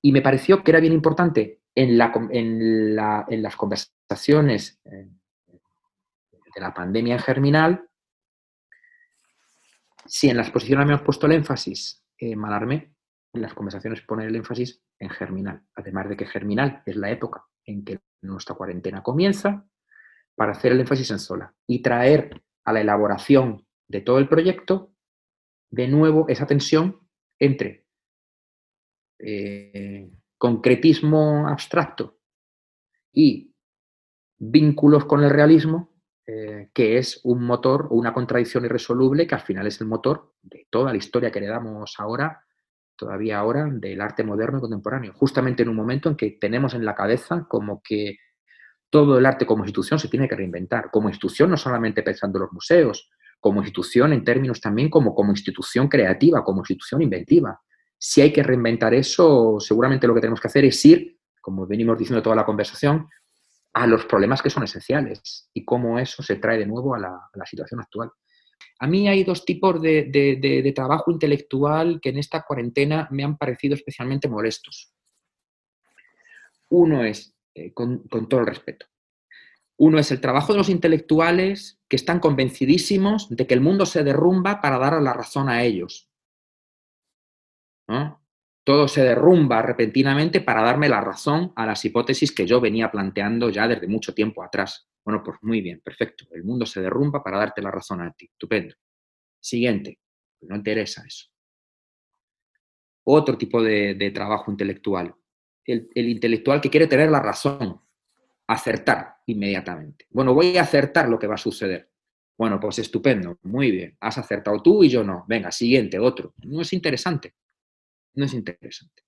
Y me pareció que era bien importante en, las conversaciones eh, de la pandemia en Germinal, si en la exposición habíamos puesto el énfasis en Malarmé, en las conversaciones poner el énfasis en Germinal, además de que Germinal es la época en que nuestra cuarentena comienza, para hacer el énfasis en Sola y traer a la elaboración de todo el proyecto de nuevo esa tensión entre eh, concretismo abstracto y vínculos con el realismo, eh, que es un motor o una contradicción irresoluble que al final es el motor de toda la historia que le damos ahora, todavía ahora, del arte moderno y contemporáneo. Justamente en un momento en que tenemos en la cabeza como que todo el arte como institución se tiene que reinventar. Como institución, no solamente pensando en los museos, como institución en términos también como, como institución creativa, como institución inventiva. Si hay que reinventar eso, seguramente lo que tenemos que hacer es ir, como venimos diciendo toda la conversación, a los problemas que son esenciales y cómo eso se trae de nuevo a la, situación actual. A mí hay dos tipos de, trabajo intelectual que en esta cuarentena me han parecido especialmente molestos. Uno es, eh, con, todo el respeto, uno es el trabajo de los intelectuales que están convencidísimos de que el mundo se derrumba para dar la razón a ellos. Todo se derrumba repentinamente para darme la razón a las hipótesis que yo venía planteando ya desde mucho tiempo atrás. Bueno, pues muy bien, perfecto. El mundo se derrumba para darte la razón a ti. Estupendo. Siguiente. No interesa eso. Otro tipo de, trabajo intelectual. El, el intelectual que quiere tener la razón, acertar inmediatamente. Bueno, voy a acertar lo que va a suceder. Bueno, pues estupendo, muy bien. Has acertado tú y yo no. Venga, siguiente, otro. No es interesante no es interesante.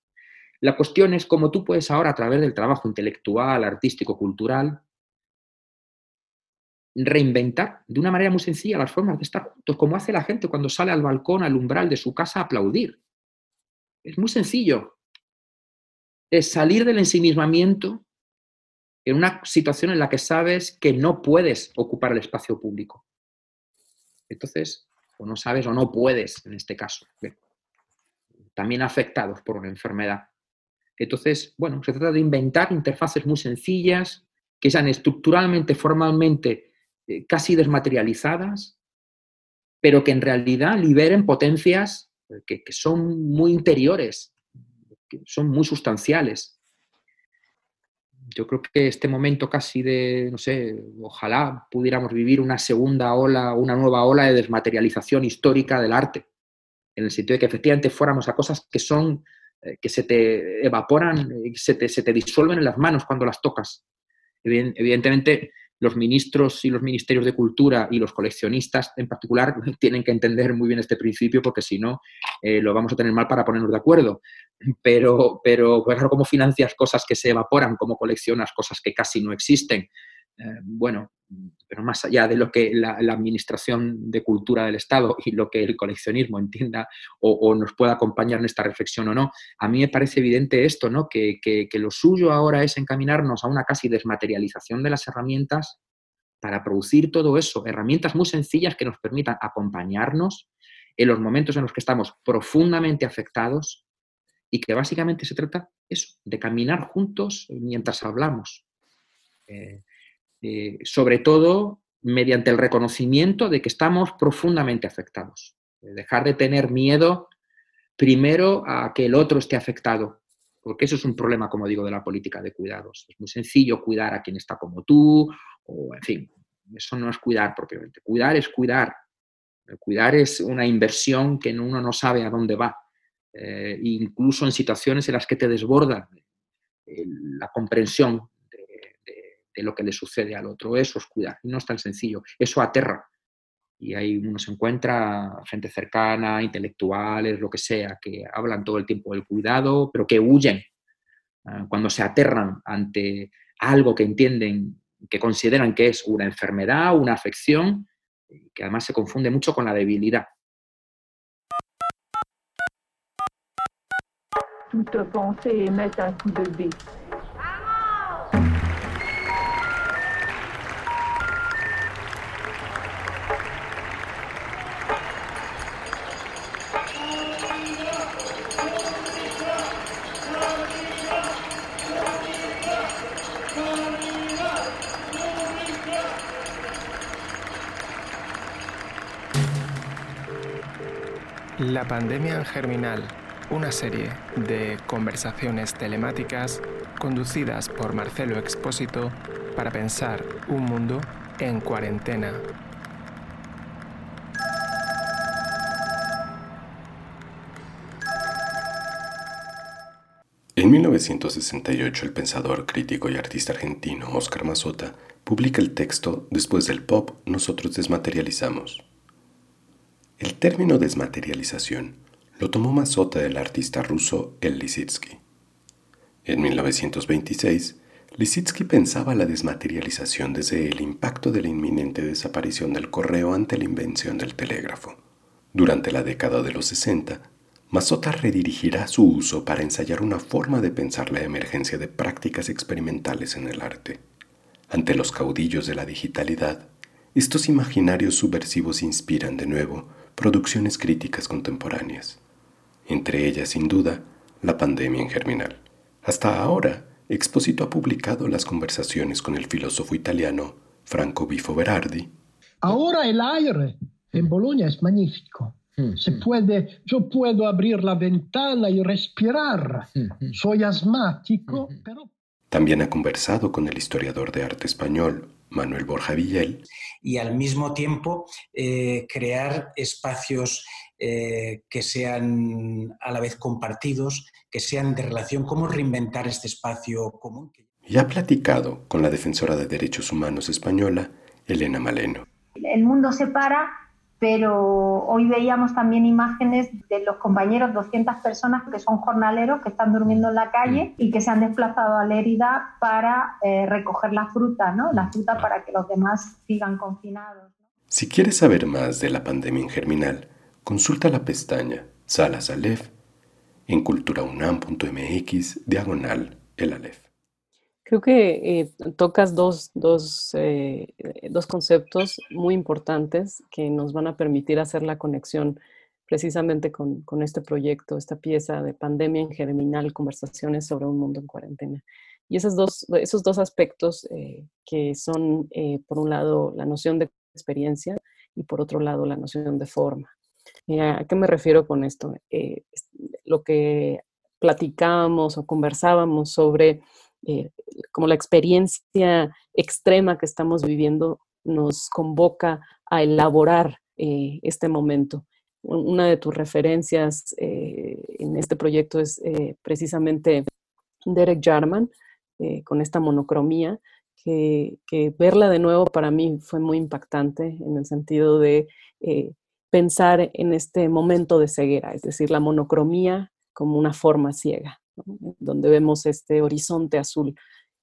La cuestión es cómo tú puedes ahora, a través del trabajo intelectual, artístico, cultural, reinventar de una manera muy sencilla las formas de estar juntos, como hace la gente cuando sale al balcón, al umbral de su casa a aplaudir. Es muy sencillo. Es salir del ensimismamiento en una situación en la que sabes que no puedes ocupar el espacio público. Entonces, o no sabes o no puedes en este caso también afectados por una enfermedad. Entonces, bueno, se trata de inventar interfaces muy sencillas, que sean estructuralmente, formalmente, casi desmaterializadas, pero que en realidad liberen potencias eh, que, que son muy interiores, que son muy sustanciales. Yo creo que este momento casi de, no sé, ojalá pudiéramos vivir una segunda ola, una nueva ola de desmaterialización histórica del arte en el sentido de que efectivamente fuéramos a cosas que son, eh, que se te evaporan, se te, se te disuelven en las manos cuando las tocas. Evidentemente, los ministros y los ministerios de cultura y los coleccionistas en particular tienen que entender muy bien este principio porque si no eh, lo vamos a tener mal para ponernos de acuerdo. Pero, pero claro, ¿cómo financias cosas que se evaporan? ¿Cómo coleccionas cosas que casi no existen? Eh, bueno, pero más allá de lo que la, Administración de Cultura del Estado y lo que el coleccionismo entienda o, nos pueda acompañar en esta reflexión o no, a mí me parece evidente esto, ¿no? Que, lo suyo ahora es encaminarnos a una casi desmaterialización de las herramientas para producir todo eso, herramientas muy sencillas que nos permitan acompañarnos en los momentos en los que estamos profundamente afectados y que básicamente se trata eso, de caminar juntos mientras hablamos. Eh, eh, sobre todo mediante el reconocimiento de que estamos profundamente afectados. Dejar de tener miedo primero a que el otro esté afectado, porque eso es un problema, como digo, de la política de cuidados. Es muy sencillo cuidar a quien está como tú, o en fin, eso no es cuidar propiamente. Cuidar es cuidar. Cuidar es una inversión que uno no sabe a dónde va, eh, incluso en situaciones en las que te desborda eh, la comprensión de lo que le sucede al otro. Eso es. Y no es tan sencillo. Eso aterra. Y ahí uno se encuentra gente cercana, intelectuales, lo que sea, que hablan todo el tiempo del cuidado, pero que huyen ah, cuando se aterran ante algo que entienden, que consideran que es una enfermedad, una afección, que además se confunde mucho con la debilidad. La pandemia en germinal, una serie de conversaciones telemáticas conducidas por Marcelo Expósito para pensar un mundo en cuarentena. En 1968 el pensador, crítico y artista argentino Oscar Mazota publica el texto Después del pop, nosotros desmaterializamos. El término desmaterialización lo tomó Mazota del artista ruso El Lisitsky. En 1926, Lisitsky pensaba la desmaterialización desde el impacto de la inminente desaparición del correo ante la invención del telégrafo. Durante la década de los 60, Mazota redirigirá su uso para ensayar una forma de pensar la emergencia de prácticas experimentales en el arte. Ante los caudillos de la digitalidad, estos imaginarios subversivos inspiran de nuevo producciones críticas contemporáneas, entre ellas sin duda la pandemia en germinal. Hasta ahora, Expósito ha publicado las conversaciones con el filósofo italiano Franco Bifo Berardi. Ahora el aire en Bolonia es magnífico. Mm, Se mm. puede, yo puedo abrir la ventana y respirar. Mm, Soy asmático, pero... También ha conversado con el historiador de arte español Manuel Borja Villel. Y al mismo tiempo eh, crear espacios eh, que sean a la vez compartidos, que sean de relación, cómo reinventar este espacio común. Y ha platicado con la defensora de derechos humanos española, Elena Maleno. El mundo se para pero hoy veíamos también imágenes de los compañeros, 200 personas que son jornaleros, que están durmiendo en la calle y que se han desplazado a Lérida para eh, recoger la fruta, ¿no? La fruta para que los demás sigan confinados. Si quieres saber más de la pandemia en germinal, consulta la pestaña Salas Aleph en culturaunam.mx diagonal el Aleph. Creo que eh, tocas dos, dos, eh, dos, conceptos muy importantes que nos van a permitir hacer la conexión precisamente con, con, este proyecto, esta pieza de pandemia en germinal, conversaciones sobre un mundo en cuarentena. Y esos dos, esos dos aspectos eh, que son, por un lado, la noción de experiencia y por otro lado, la noción de forma. ¿A qué me refiero con esto? lo que platicábamos o conversábamos sobre eh, como la experiencia extrema que estamos viviendo nos convoca a elaborar eh, este momento. Una de tus referencias eh, en este proyecto es precisamente Derek Jarman, con esta monocromía, que, que, verla de nuevo para mí fue muy impactante en el sentido de pensar en este momento de ceguera, es decir, la monocromía como una forma ciega donde vemos este horizonte azul.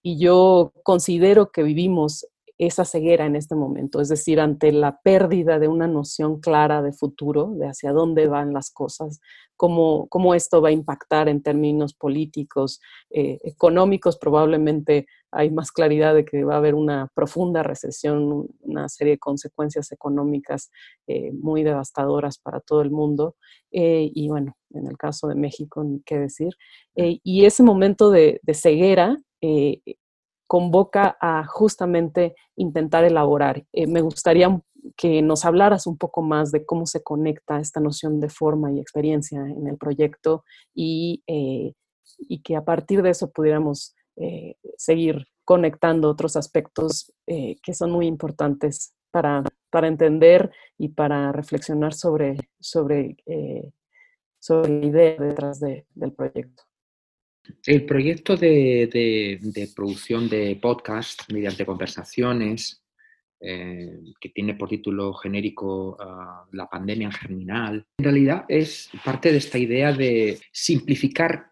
Y yo considero que vivimos esa ceguera en este momento, es decir, ante la pérdida de una noción clara de futuro, de hacia dónde van las cosas, cómo, cómo esto va a impactar en términos políticos, eh, económicos, probablemente hay más claridad de que va a haber una profunda recesión, una serie de consecuencias económicas eh, muy devastadoras para todo el mundo. Eh, y bueno, en el caso de México, ni qué decir. y ese momento de, de ceguera convoca a justamente intentar elaborar. Eh, me gustaría que nos hablaras un poco más de cómo se conecta esta noción de forma y experiencia en el proyecto y, eh, que a partir de eso pudiéramos eh, seguir conectando otros aspectos que son muy importantes para, para, entender y para reflexionar sobre, sobre, sobre la idea detrás del proyecto. El proyecto de, producción de podcast mediante conversaciones, eh, que tiene por título genérico ah, La pandemia germinal, en realidad es parte de esta idea de simplificar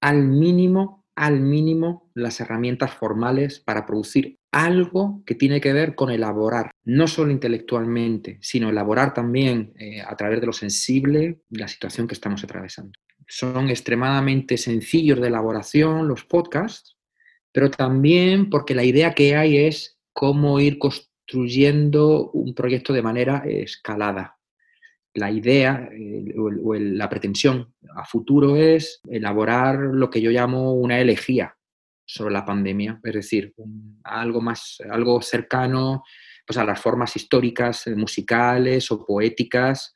al mínimo, al mínimo las herramientas formales para producir algo que tiene que ver con elaborar, no solo intelectualmente, sino elaborar también eh, a través de lo sensible la situación que estamos atravesando son extremadamente sencillos de elaboración los podcasts, pero también porque la idea que hay es cómo ir construyendo un proyecto de manera escalada. La idea o, la pretensión a futuro es elaborar lo que yo llamo una elegía sobre la pandemia, es decir, algo más, algo cercano pues, a las formas históricas, musicales o poéticas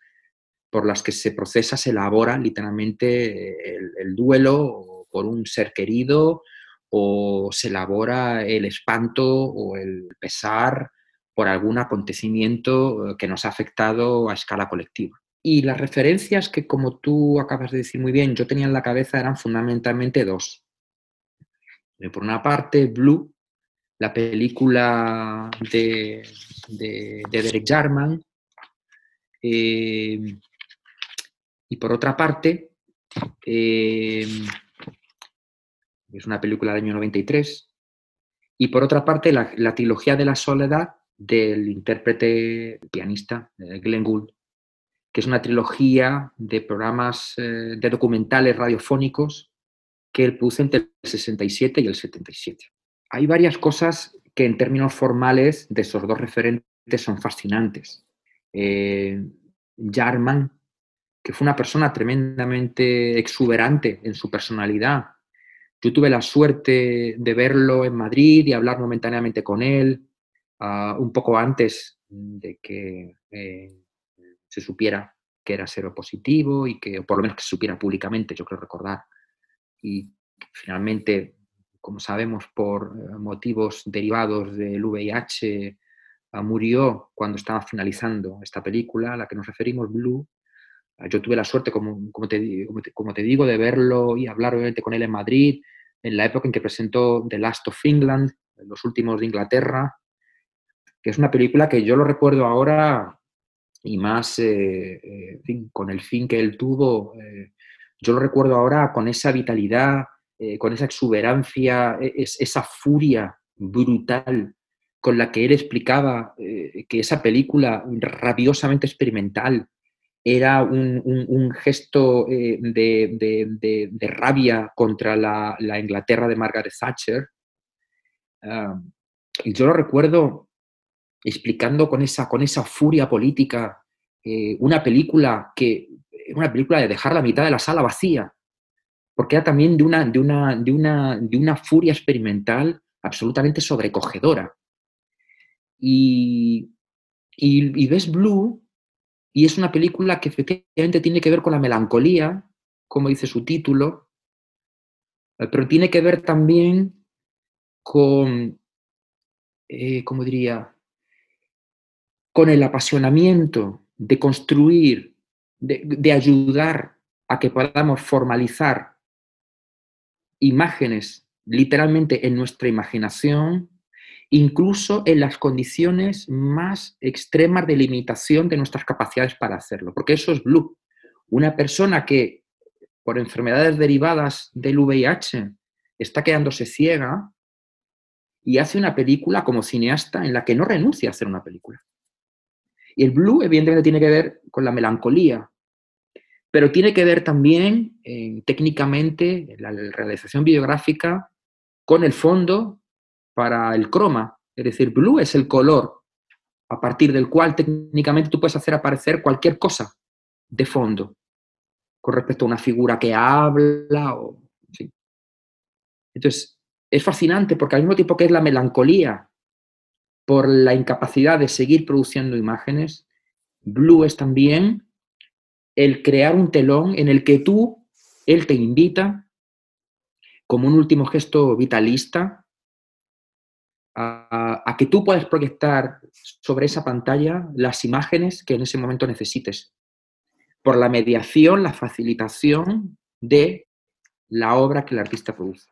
por las que se procesa, se elabora literalmente el, duelo por un ser querido o se elabora el espanto o el pesar por algún acontecimiento que nos ha afectado a escala colectiva. Y las referencias que, como tú acabas de decir muy bien, yo tenía en la cabeza eran fundamentalmente dos. Por una parte, Blue, la película de, Derek Jarman, eh, y por otra parte, eh, es una película del año 93, y por otra parte, la, trilogía de la soledad del intérprete pianista eh, Glenn Gould, que es una trilogía de programas de documentales radiofónicos que él puso entre el 67 y el 77 hay varias cosas que en términos formales de esos dos referentes son fascinantes. Eh, Jarman, que fue una persona tremendamente exuberante en su personalidad. Yo tuve la suerte de verlo en Madrid y hablar momentáneamente con él ah, un poco antes de que eh, se supiera que era seropositivo y que, por lo menos que se supiera públicamente, yo creo recordar. Y finalmente como sabemos, por eh, motivos derivados del VIH, ah, murió cuando estaba finalizando esta película a la que nos referimos, Blue. Ah, yo tuve la suerte, como, como, te, como, te, digo, de verlo y hablar obviamente con él en Madrid, en la época en que presentó The Last of England, Los Últimos de Inglaterra, que es una película que yo lo recuerdo ahora y más eh, eh, con el fin que él tuvo, yo lo recuerdo ahora con esa vitalidad, eh, con esa exuberancia, e, esa furia brutal con la que él explicaba eh, que esa película rabiosamente experimental era un, gesto eh, de, rabia contra la, Inglaterra de Margaret Thatcher. y yo lo recuerdo explicando con esa, con esa furia política una película que una película de dejar la mitad de la sala vacía, porque era también de una, de una, de una, de una furia experimental absolutamente sobrecogedora. Y, y, ves Blue y es una película que efectivamente tiene que ver con la melancolía, como dice su título, pero tiene que ver también con, eh, ¿cómo diría? Con el apasionamiento de construir, de, ayudar a que podamos formalizar imágenes literalmente en nuestra imaginación, incluso en las condiciones más extremas de limitación de nuestras capacidades para hacerlo, porque eso es Blue. Una persona que por enfermedades derivadas del VIH está quedándose ciega y hace una película como cineasta en la que no renuncia a hacer una película. Y el Blue evidentemente tiene que ver con la melancolía, pero tiene que ver también eh, técnicamente la realización videográfica con el fondo para el croma, es decir, blue es el color a partir del cual técnicamente tú puedes hacer aparecer cualquier cosa de fondo con respecto a una figura que habla Entonces, es fascinante porque al mismo tiempo que es la melancolía por la incapacidad de seguir produciendo imágenes, Blue es también el crear un telón en el que tú, él te invita, como un último gesto vitalista, a, que tú puedas proyectar sobre esa pantalla las imágenes que en ese momento necesites, por la mediación, la facilitación de la obra que el artista produce.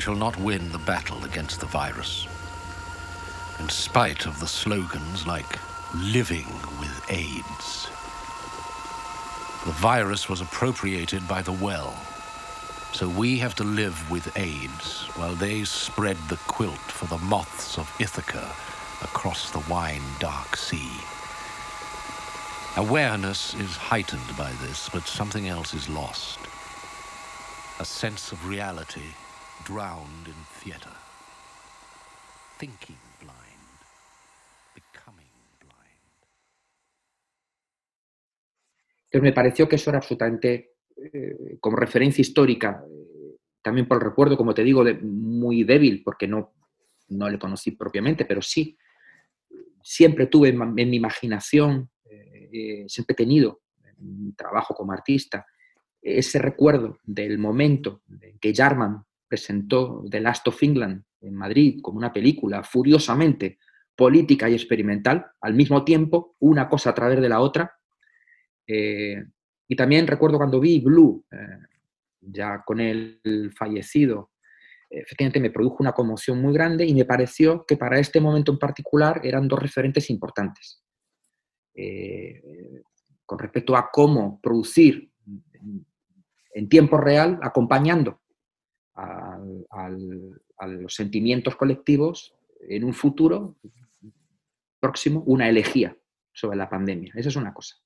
Shall not win the battle against the virus. In spite of the slogans like living with AIDS. The virus was appropriated by the well. So we have to live with AIDS while they spread the quilt for the moths of Ithaca across the wine dark sea. Awareness is heightened by this, but something else is lost. A sense of reality drowned in theater. Thinking blind, becoming blind. Entonces me pareció que eso era absolutamente, eh, como referencia histórica, eh, también por el recuerdo, como te digo, de, muy débil, porque no, no le conocí propiamente, pero sí, siempre tuve en, mi imaginación, siempre he tenido en mi trabajo como artista, ese recuerdo del momento en que Jarman presentó The Last of England en Madrid como una película furiosamente política y experimental, al mismo tiempo, una cosa a través de la otra. Eh, y también recuerdo cuando vi Blue, eh, ya con el fallecido, efectivamente me produjo una conmoción muy grande y me pareció que para este momento en particular eran dos referentes importantes. Eh, con respecto a cómo producir en tiempo real, acompañando a, los sentimientos colectivos en un futuro próximo, una elegía sobre la pandemia. Esa es una cosa.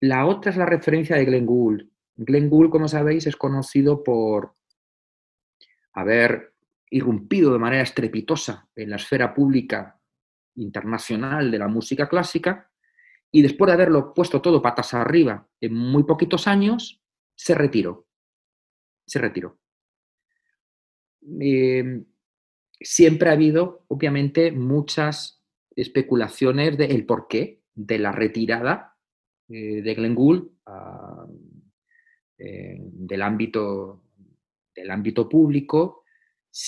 La otra es la referencia de Glenn Gould. Glenn Gould, como sabéis, es conocido por haber irrumpido de manera estrepitosa en la esfera pública internacional de la música clásica y después de haberlo puesto todo patas arriba en muy poquitos años, se retiró. Se retiró. Em, siempre ha habido, obviamente, muchas especulaciones del porqué de la retirada eh, de Glenn Gould eh, del, ámbito, del ámbito público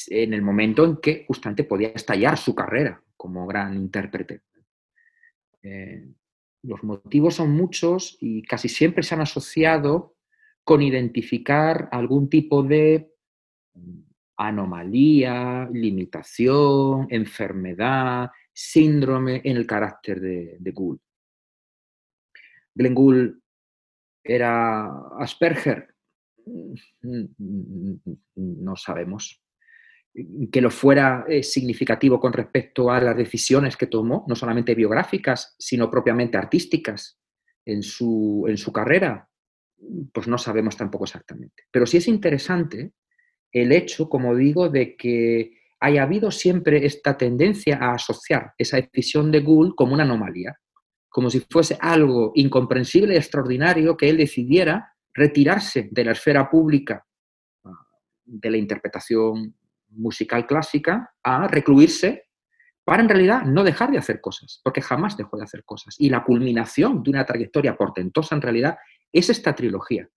en el momento en que justamente podía estallar su carrera como gran intérprete. Eh, los motivos son muchos y casi siempre se han asociado con identificar algún tipo de anomalía, limitación, enfermedad, síndrome en el carácter de, de Gould. Glenn Gould era Asperger, no sabemos. Que lo fuera eh, significativo con respecto a las decisiones que tomó, no solamente biográficas, sino propiamente artísticas en su, en su carrera, pues no sabemos tampoco exactamente. Pero sí es interesante el hecho, como digo, de que haya habido siempre esta tendencia a asociar esa decisión de Gould como una anomalía, como si fuese algo incomprensible y extraordinario que él decidiera retirarse de la esfera pública ah, de la interpretación musical clásica a recluirse para en realidad no dejar de hacer cosas, porque jamás dejó de hacer cosas. Y la culminación de una trayectoria portentosa en realidad es esta trilogía,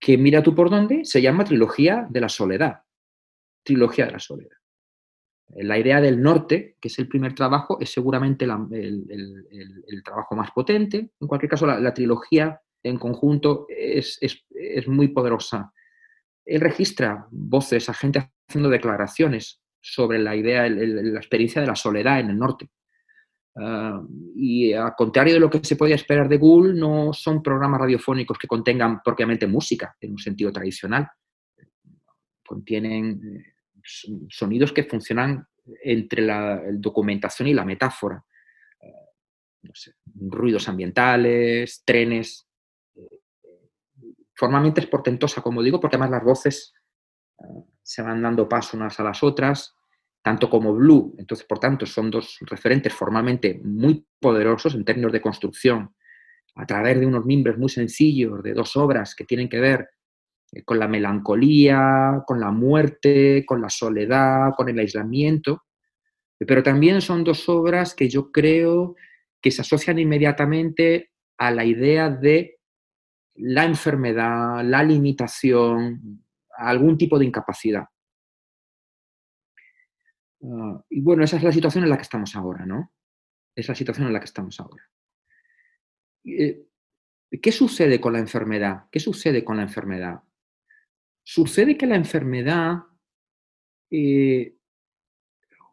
que mira tú por dónde, se llama Trilogía de la Soledad. Trilogía de la Soledad. La idea del norte, que es el primer trabajo, es seguramente el, trabajo más potente. En cualquier caso, la, trilogía en conjunto es, muy poderosa. Él registra voces, a gente haciendo declaraciones sobre la idea, la experiencia de la soledad en el norte. Ah, y al contrario de lo que se podía esperar de Google, no son programas radiofónicos que contengan propiamente música en un sentido tradicional. Contienen eh, sonidos que funcionan entre la documentación y la metáfora. Eh, ruidos ambientales, trenes. Formalmente es portentosa, como digo, porque además las voces eh, se van dando paso unas a las otras tanto como Blue. Entonces, por tanto, son dos referentes formalmente muy poderosos en términos de construcción, a través de unos mimbres muy sencillos, de dos obras que tienen que ver eh, con la melancolía, con la muerte, con la soledad, con el aislamiento. Pero también son dos obras que yo creo que se asocian inmediatamente a la idea de la enfermedad, la limitación, algún tipo de incapacidad. Ah, y bueno, esa es la situación en la que estamos ahora, ¿no? Es la situación en la que estamos ahora. Eh, ¿Qué sucede con la enfermedad? ¿Qué sucede con la enfermedad? Sucede que la enfermedad eh,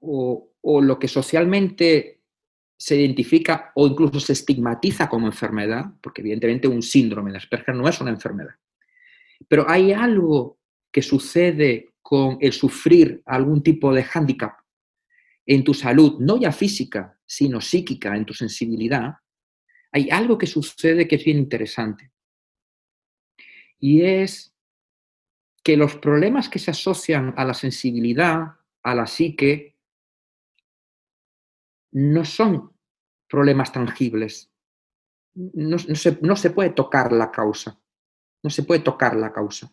o, o, lo que socialmente se identifica o incluso se estigmatiza como enfermedad, porque evidentemente un síndrome de Asperger no es una enfermedad, pero hay algo que sucede con el sufrir algún tipo de hándicap en tu salud, no ya física, sino psíquica, en tu sensibilidad, hay algo que sucede que es bien interesante. Y es que los problemas que se asocian a la sensibilidad, a la psique, no son problemas tangibles. No, se, no se puede tocar la causa. No se puede tocar la causa.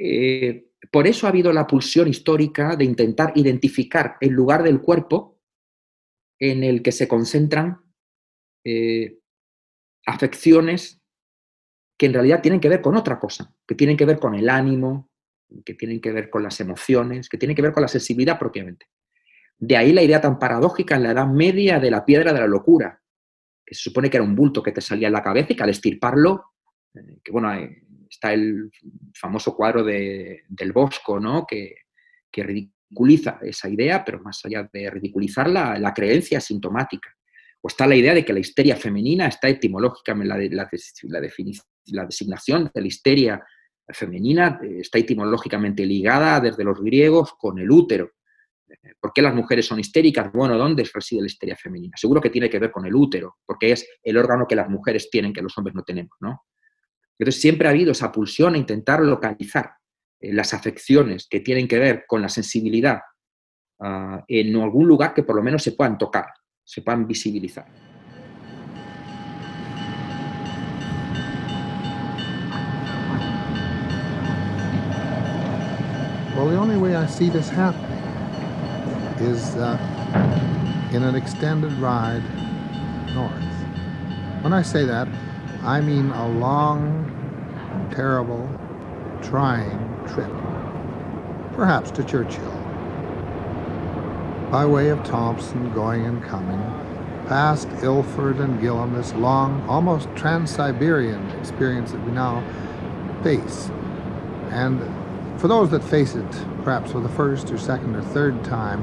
Eh, por eso ha habido la pulsión histórica de intentar identificar el lugar del cuerpo en el que se concentran eh, afecciones que en realidad tienen que ver con otra cosa, que tienen que ver con el ánimo, que tienen que ver con las emociones, que tienen que ver con la sensibilidad propiamente. De ahí la idea tan paradójica en la Edad Media de la piedra de la locura, que se supone que era un bulto que te salía en la cabeza y que al estirparlo, eh, que bueno, está el famoso cuadro de, del Bosco, ¿no? Que, ridiculiza esa idea, pero más allá de ridiculizarla, la creencia sintomática. O está la idea de que la histeria femenina está etimológicamente, la, la, la designación de la histeria femenina eh, está etimológicamente ligada desde los griegos con el útero. Eh, ¿Por qué las mujeres son histéricas? Bueno, ¿dónde reside la histeria femenina? Seguro que tiene que ver con el útero, porque es el órgano que las mujeres tienen que los hombres no tenemos, ¿no? Entonces siempre ha habido esa pulsión a intentar localizar eh, las afecciones que tienen que ver con la sensibilidad ah, en algún lugar que por lo menos se puedan tocar, se puedan visibilizar. Well, the only way I see this happening is uh, in an extended ride north. When I say that, I mean a long, terrible, trying trip. Perhaps to Churchill. By way of Thompson, going and coming, past Ilford and Gilham, this long, almost trans-Siberian experience that we now face. And for those that face it, perhaps for the first or second or third time,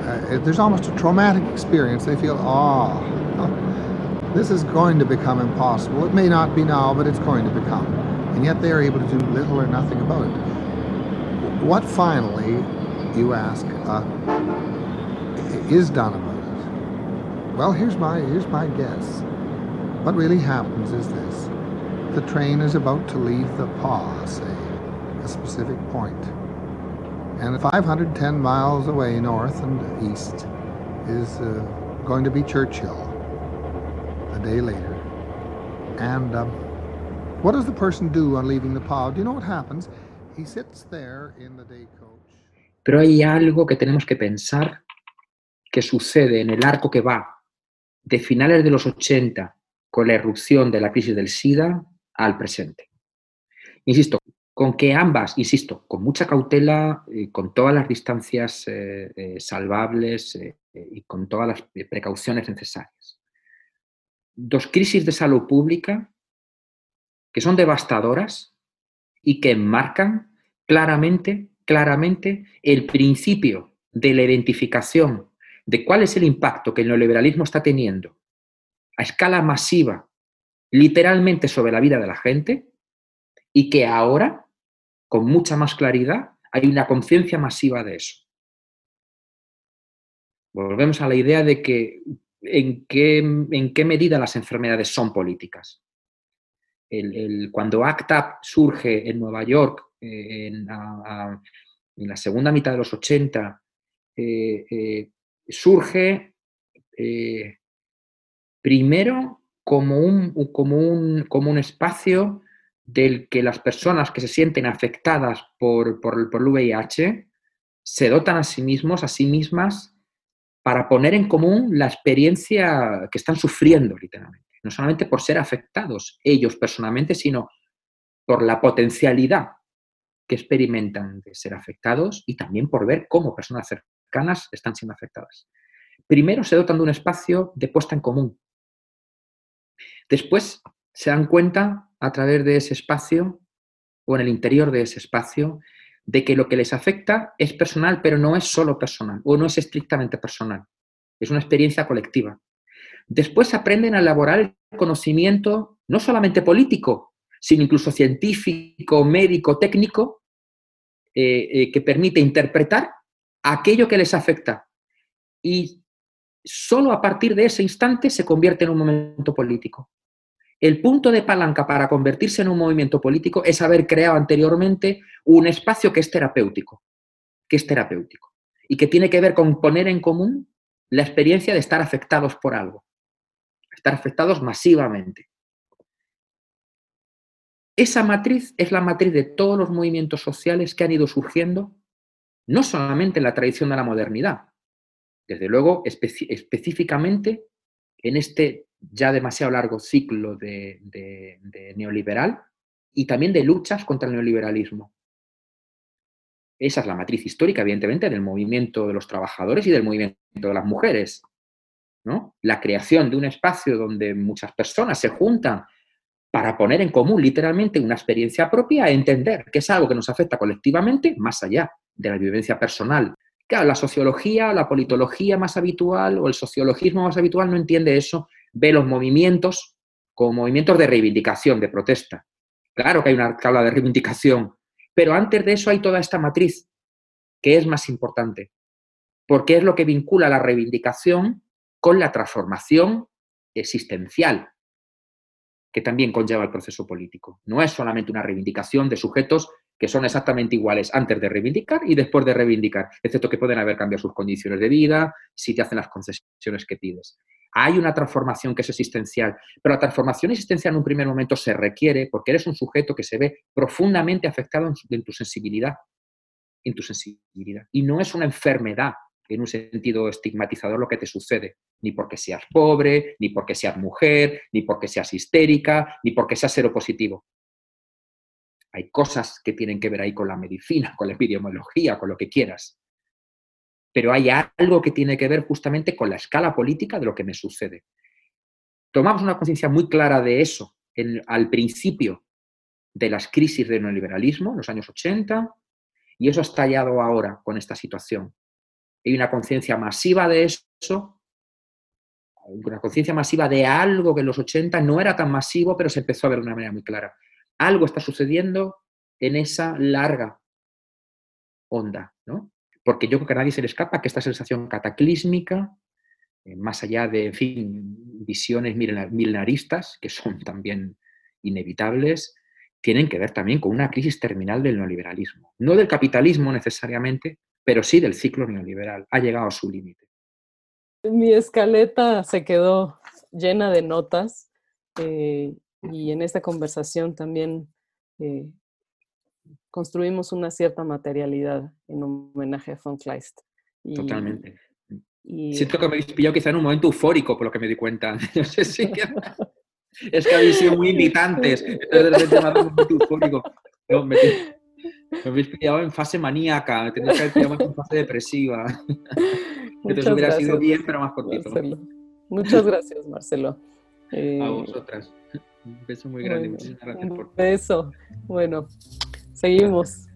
uh, there's almost a traumatic experience. They feel, oh, this is going to become impossible. It may not be now, but it's going to become. And yet they are able to do little or nothing about it. What finally, you ask, uh, is done about it? Well, here's my, here's my guess. What really happens is this. The train is about to leave the paw, say, a specific point. And 510 miles away north and east is uh, going to be Churchill day later. And um, what does the person do on leaving the pod? Do you know what happens? He sits there in the day coach. Pero hay algo que tenemos que pensar que sucede en el arco que va de finales de los 80 con la irrupción de la crisis del SIDA al presente. Insisto, con que ambas, insisto, con mucha cautela, eh, con todas las distancias eh, eh, salvables eh, y con todas las precauciones necesarias dos crisis de salud pública que son devastadoras y que enmarcan claramente, claramente el principio de la identificación de cuál es el impacto que el neoliberalismo está teniendo a escala masiva, literalmente sobre la vida de la gente, y que ahora, con mucha más claridad, hay una conciencia masiva de eso. Volvemos a la idea de que en qué, en qué medida las enfermedades son políticas. cuando ACT surge en Nueva York eh, en, la segunda mitad de los 80, eh, eh, surge primero como un, como, un, como un espacio del que las personas que se sienten afectadas por, por, por el VIH se dotan a sí mismos, a sí mismas, para poner en común la experiencia que están sufriendo literalmente. No solamente por ser afectados ellos personalmente, sino por la potencialidad que experimentan de ser afectados y también por ver cómo personas cercanas están siendo afectadas. Primero se dotan de un espacio de puesta en común. Después se dan cuenta a través de ese espacio o en el interior de ese espacio de que lo que les afecta es personal, pero no es solo personal o no es estrictamente personal. Es una experiencia colectiva. Después aprenden a elaborar el conocimiento no solamente político, sino incluso científico, médico, técnico, eh, eh, que permite interpretar aquello que les afecta. Y solo a partir de ese instante se convierte en un momento político. El punto de palanca para convertirse en un movimiento político es haber creado anteriormente un espacio que es terapéutico, que es terapéutico y que tiene que ver con poner en común la experiencia de estar afectados por algo, estar afectados masivamente. Esa matriz es la matriz de todos los movimientos sociales que han ido surgiendo, no solamente en la tradición de la modernidad, desde luego específicamente en este ya demasiado largo ciclo de, neoliberal y también de luchas contra el neoliberalismo. Esa es la matriz histórica, evidentemente, del movimiento de los trabajadores y del movimiento de las mujeres. ¿no? La creación de un espacio donde muchas personas se juntan para poner en común literalmente una experiencia propia entender que es algo que nos afecta colectivamente más allá de la vivencia personal. Claro, la sociología, la politología más habitual o el sociologismo más habitual no entiende eso, ve los movimientos como movimientos de reivindicación, de protesta. Claro que hay una tabla de reivindicación, pero antes de eso hay toda esta matriz, que es más importante, porque es lo que vincula la reivindicación con la transformación existencial que también conlleva el proceso político. No es solamente una reivindicación de sujetos que son exactamente iguales antes de reivindicar y después de reivindicar, excepto que pueden haber cambiado sus condiciones de vida, si te hacen las concesiones que pides. Hay una transformación que es existencial, pero la transformación existencial en un primer momento se requiere porque eres un sujeto que se ve profundamente afectado en, tu sensibilidad, en tu sensibilidad. Y no es una enfermedad en un sentido estigmatizador lo que te sucede, ni porque seas pobre, ni porque seas mujer, ni porque seas histérica, ni porque seas seropositivo. Hay cosas que tienen que ver ahí con la medicina, con la epidemiología, con lo que quieras pero hay algo que tiene que ver justamente con la escala política de lo que me sucede. Tomamos una conciencia muy clara de eso al principio de las crisis del neoliberalismo, en los años 80, y eso ha estallado ahora con esta situación. Hay una conciencia masiva de eso, una conciencia masiva de algo que en los 80 no era tan masivo, pero se empezó a ver de una manera muy clara. Algo está sucediendo en esa larga onda, ¿no? porque yo creo que a nadie se le escapa que esta sensación cataclísmica, eh, más allá de, fin, visiones milenaristas, que son también inevitables, tienen que ver también con una crisis terminal del neoliberalismo. No del capitalismo necesariamente, pero sí del ciclo neoliberal. Ha llegado a su límite. Mi escaleta se quedó llena de notas eh, y en esta conversación también eh, construimos una cierta materialidad en homenaje a von Kleist. Totalmente. Siento que me habéis pillado quizá en un momento eufórico, por lo que me di cuenta. No sé si es que habéis sido muy invitantes. Entonces de repente me ha un momento eufórico. me, habéis pillado en fase maníaca, me tenéis que haber pillado en fase depresiva. Entonces hubiera sido bien, pero más cortito. Muchas gracias, Marcelo. A eh, vosotras. Un beso muy grande. Muchísimas gracias por. Un beso. Bueno, Seguimos.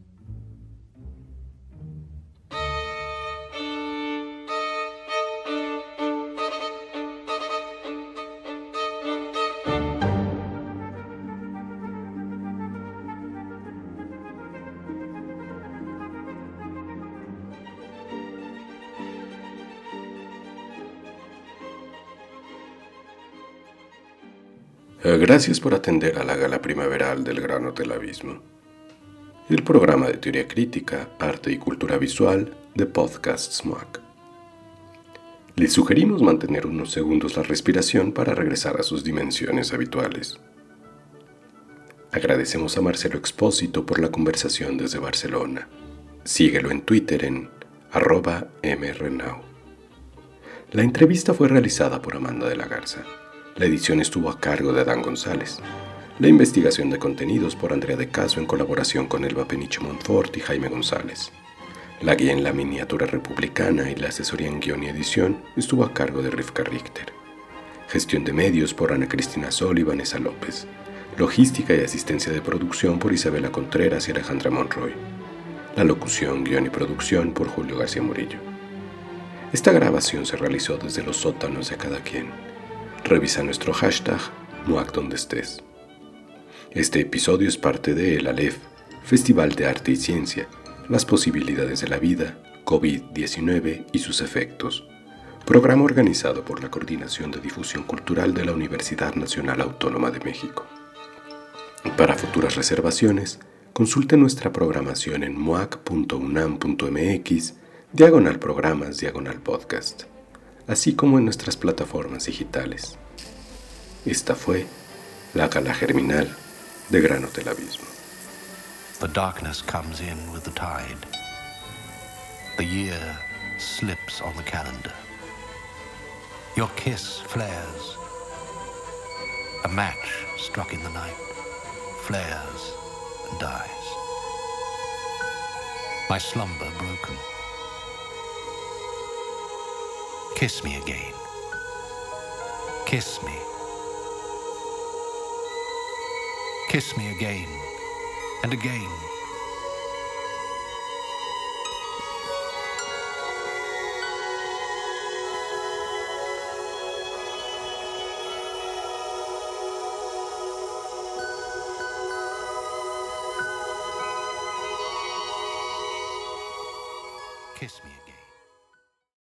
Gracias por atender a la gala primaveral del Gran Hotel Abismo el programa de teoría crítica, arte y cultura visual de Podcast SMAC. Les sugerimos mantener unos segundos la respiración para regresar a sus dimensiones habituales. Agradecemos a Marcelo Expósito por la conversación desde Barcelona. Síguelo en Twitter en arroba mrnau. La entrevista fue realizada por Amanda de la Garza. La edición estuvo a cargo de Dan González. La investigación de contenidos por Andrea de Caso en colaboración con Elba Peniche Montfort y Jaime González. La guía en la miniatura republicana y la asesoría en guion y edición estuvo a cargo de Rivka Richter. Gestión de medios por Ana Cristina Sol y Vanessa López. Logística y asistencia de producción por Isabela Contreras y Alejandra Monroy. La locución, guion y producción por Julio García Murillo. Esta grabación se realizó desde los sótanos de cada quien. Revisa nuestro hashtag MUAC. Este episodio es parte de El Aleph, Festival de Arte y Ciencia, las posibilidades de la vida, COVID-19 y sus efectos. Programa organizado por la Coordinación de Difusión Cultural de la Universidad Nacional Autónoma de México. Para futuras reservaciones, consulte nuestra programación en muac.unam.mx, diagonal programas, diagonal podcast, así como en nuestras plataformas digitales. Esta fue la Gala Germinal de Gran Hotel Abismo. The darkness comes in with the tide. The year slips on the calendar. Your kiss flares. A match struck in the night flares and dies. My slumber broken. Kiss me again. Kiss me. Kiss me again and again.